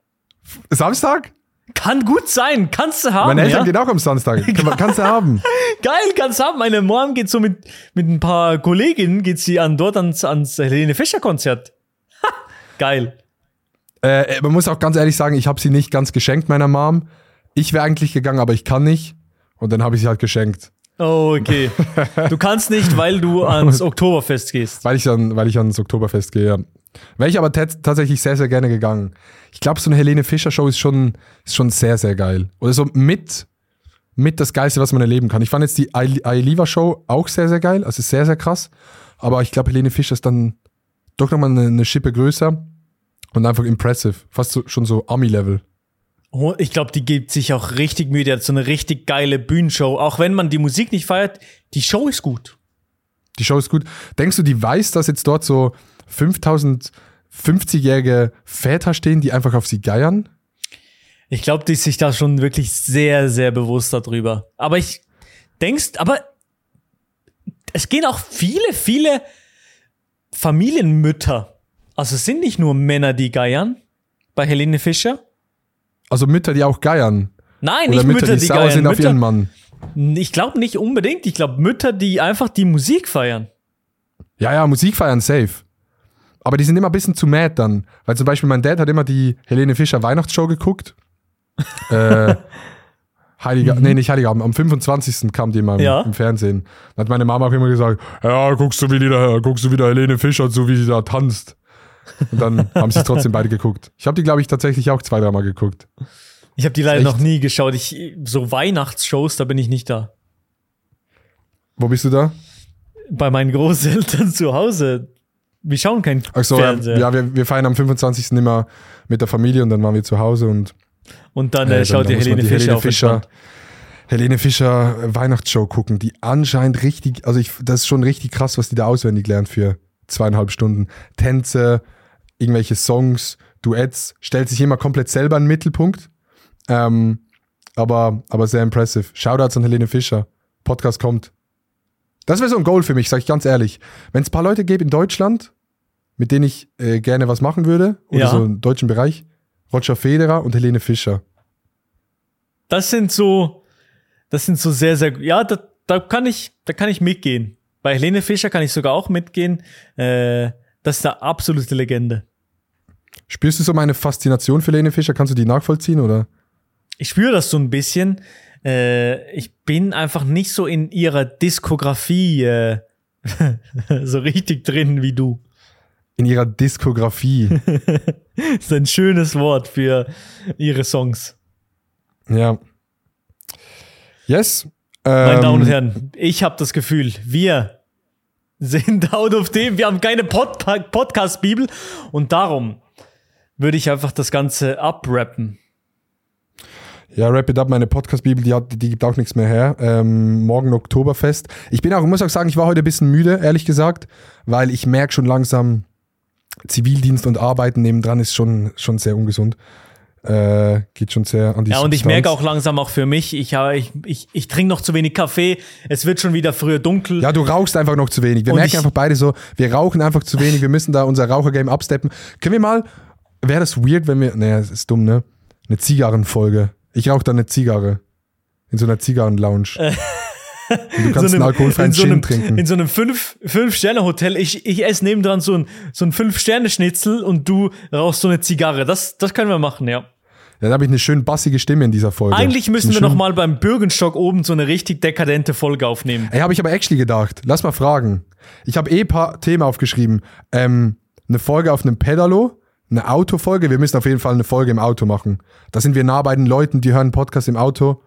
Samstag? Kann gut sein, kannst du haben. Meine Eltern ja? gehen auch am Samstag. Kannst du haben. Geil, kannst du haben. Meine Mom geht so mit, mit ein paar Kolleginnen, geht sie an, dort ans, ans Helene Fischer Konzert. Ha, Geil. Äh, man muss auch ganz ehrlich sagen, ich habe sie nicht ganz geschenkt, meiner Mom. Ich wäre eigentlich gegangen, aber ich kann nicht. Und dann habe ich sie halt geschenkt. Oh, okay. Du kannst nicht, weil du ans Oktoberfest gehst. Weil ich, an, weil ich ans Oktoberfest gehe, ja. Wäre ich aber tats- tatsächlich sehr, sehr gerne gegangen. Ich glaube, so eine Helene Fischer-Show ist schon, ist schon sehr, sehr geil. Oder so mit, mit das Geilste, was man erleben kann. Ich fand jetzt die Ailiva-Show auch sehr, sehr geil. Also sehr, sehr krass. Aber ich glaube, Helene Fischer ist dann doch nochmal eine, eine Schippe größer und einfach impressive. Fast so, schon so Ami-Level. Oh, Ich glaube, die gibt sich auch richtig Mühe. Die hat so eine richtig geile Bühnenshow. Auch wenn man die Musik nicht feiert, die Show ist gut. Die Show ist gut. Denkst du, die weiß, dass jetzt dort so 5000 50-jährige Väter stehen, die einfach auf sie geiern? Ich glaube, die ist sich da schon wirklich sehr, sehr bewusst darüber. Aber ich denkst, aber es gehen auch viele, viele Familienmütter. Also es sind nicht nur Männer, die geiern bei Helene Fischer. Also Mütter, die auch geiern. Nein, Oder nicht Mütter, Mütter, die, die, sauer geiern. sind auf ihren Mann. ich glaube nicht unbedingt. Ich glaube Mütter, die einfach die Musik feiern. Ja, ja, Musik feiern, safe. Aber die sind immer ein bisschen zu mad dann. Weil zum Beispiel mein Dad hat immer die Helene Fischer Weihnachtsshow geguckt. äh, Heiliger, nee, nicht Heiligabend, am 25. kam die mal Ja. im Fernsehen. Da hat meine Mama auch immer gesagt, ja, guckst du wieder, guckst du wieder Helene Fischer zu, wie sie da tanzt. Und dann haben sie es trotzdem beide geguckt. Ich habe die, glaube ich, tatsächlich auch zwei, dreimal geguckt. Ich habe die leider noch nie geschaut. Ich, so Weihnachtsshows, da bin ich nicht da. Wo bist du da? Bei meinen Großeltern zu Hause. Wir schauen kein Ach so, ja, Fernseher. ja wir, wir feiern am 25. immer mit der Familie und dann waren wir zu Hause und Und dann Äh, äh, dann- schaut dann man Helene die Fischer Helene Fischer-. Helene Fischer äh, Weihnachtsshow gucken, die anscheinend richtig, also ich, das ist schon richtig krass, was die da auswendig lernt für zweieinhalb Stunden. Tänze, irgendwelche Songs, Duets, stellt sich immer komplett selber in den Mittelpunkt. Ähm, aber, aber sehr impressive. Shoutouts an Helene Fischer. Podcast kommt. Das wäre so ein Goal für mich, sag ich ganz ehrlich. Wenn es ein paar Leute gäbe in Deutschland, mit denen ich äh, gerne was machen würde, oder Ja. so im deutschen Bereich, Roger Federer und Helene Fischer. Das sind so, das sind so sehr, sehr, ja, da, da kann ich, da kann ich mitgehen. Bei Helene Fischer kann ich sogar auch mitgehen. Äh, das ist eine absolute Legende. Spürst du so meine Faszination für Helene Fischer? Kannst du die nachvollziehen oder? Ich spüre das so ein bisschen. Äh, ich bin einfach nicht so in ihrer Diskografie äh, so richtig drin wie du. In ihrer Diskografie. Das ist ein schönes Wort für ihre Songs. ja. Yes. Meine Ähm, Damen und Herren, ich habe das Gefühl, wir sind out of dem, wir haben keine Pod Podcast-Bibel und darum würde ich einfach das Ganze abrappen. Ja, Wrap It Up, meine Podcast-Bibel, die, hat- die gibt auch nichts mehr her. Ähm, morgen Oktoberfest. Ich bin auch, muss auch sagen, ich war heute ein bisschen müde, ehrlich gesagt, weil ich merke schon langsam, Zivildienst und Arbeiten nebendran ist schon, schon sehr ungesund. Äh, geht schon sehr an die Ja, und ich merke auch langsam auch für mich, ich, habe- ich, ich, ich trinke noch zu wenig Kaffee, es wird schon wieder früher dunkel. Ja, du rauchst einfach noch zu wenig. Wir Und merken einfach beide so, wir rauchen einfach zu wenig, wir müssen da unser Rauchergame absteppen. Können wir mal, wäre das weird, wenn wir, naja, das ist dumm, ne? Eine Zigarrenfolge. Ich rauche da eine Zigarre. In so einer Zigarren-Lounge. Du kannst einen alkoholfreien in so Gin einem, trinken. In so einem fünf- Fünf-Sterne-Hotel. ich, ich esse nebendran so ein, so ein Fünf-Sterne-Schnitzel und du rauchst so eine Zigarre. Das, das können wir machen, ja. Ja, da habe ich eine schön bassige Stimme in dieser Folge. Eigentlich müssen Eine wir schön- noch mal beim Bürgenstock oben so eine richtig dekadente Folge aufnehmen. Ey, habe ich aber actually gedacht. Lass mal fragen. Ich habe eh ein paar Themen aufgeschrieben. Ähm, eine Folge auf einem Pedalo, eine Autofolge. Wir müssen auf jeden Fall eine Folge im Auto machen. Da sind wir nah bei den Leuten, die hören Podcast im Auto.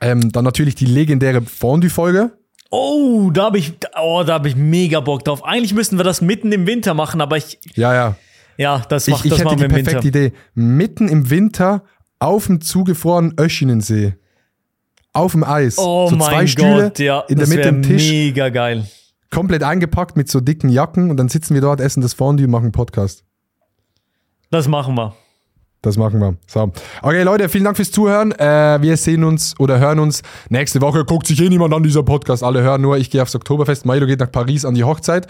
Ähm, dann natürlich die legendäre Fondue-Folge. Oh, da habe ich, oh, da habe ich mega Bock drauf. Eigentlich müssten wir das mitten im Winter machen, aber ich, Ja, ja. ja, das, Ich, macht, ich das hätte die perfekte Winter. Idee. Mitten im Winter auf dem zugefrorenen Öschinensee. Auf dem Eis. Oh so zwei mein Stühle, Gott, ja, in der Mitte ein Tisch, mega geil. komplett eingepackt mit so dicken Jacken und dann sitzen wir dort, essen das Fondue und machen einen Podcast. Das machen wir. Das machen wir. So. Okay, Leute, vielen Dank fürs Zuhören. Äh, wir sehen uns oder hören uns nächste Woche. Guckt sich eh niemand an, dieser Podcast. Alle hören nur, ich gehe aufs Oktoberfest. Mailo geht nach Paris an die Hochzeit.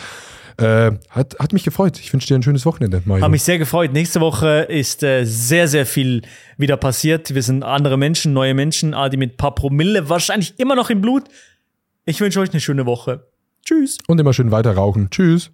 Äh, hat, hat mich gefreut. Ich wünsche dir ein schönes Wochenende, Mailo. Habe mich sehr gefreut. Nächste Woche ist äh, sehr, sehr viel wieder passiert. Wir sind andere Menschen, neue Menschen, Adi mit ein paar Promille, wahrscheinlich immer noch im Blut. Ich wünsche euch eine schöne Woche. Tschüss. Und immer schön weiter rauchen. Tschüss.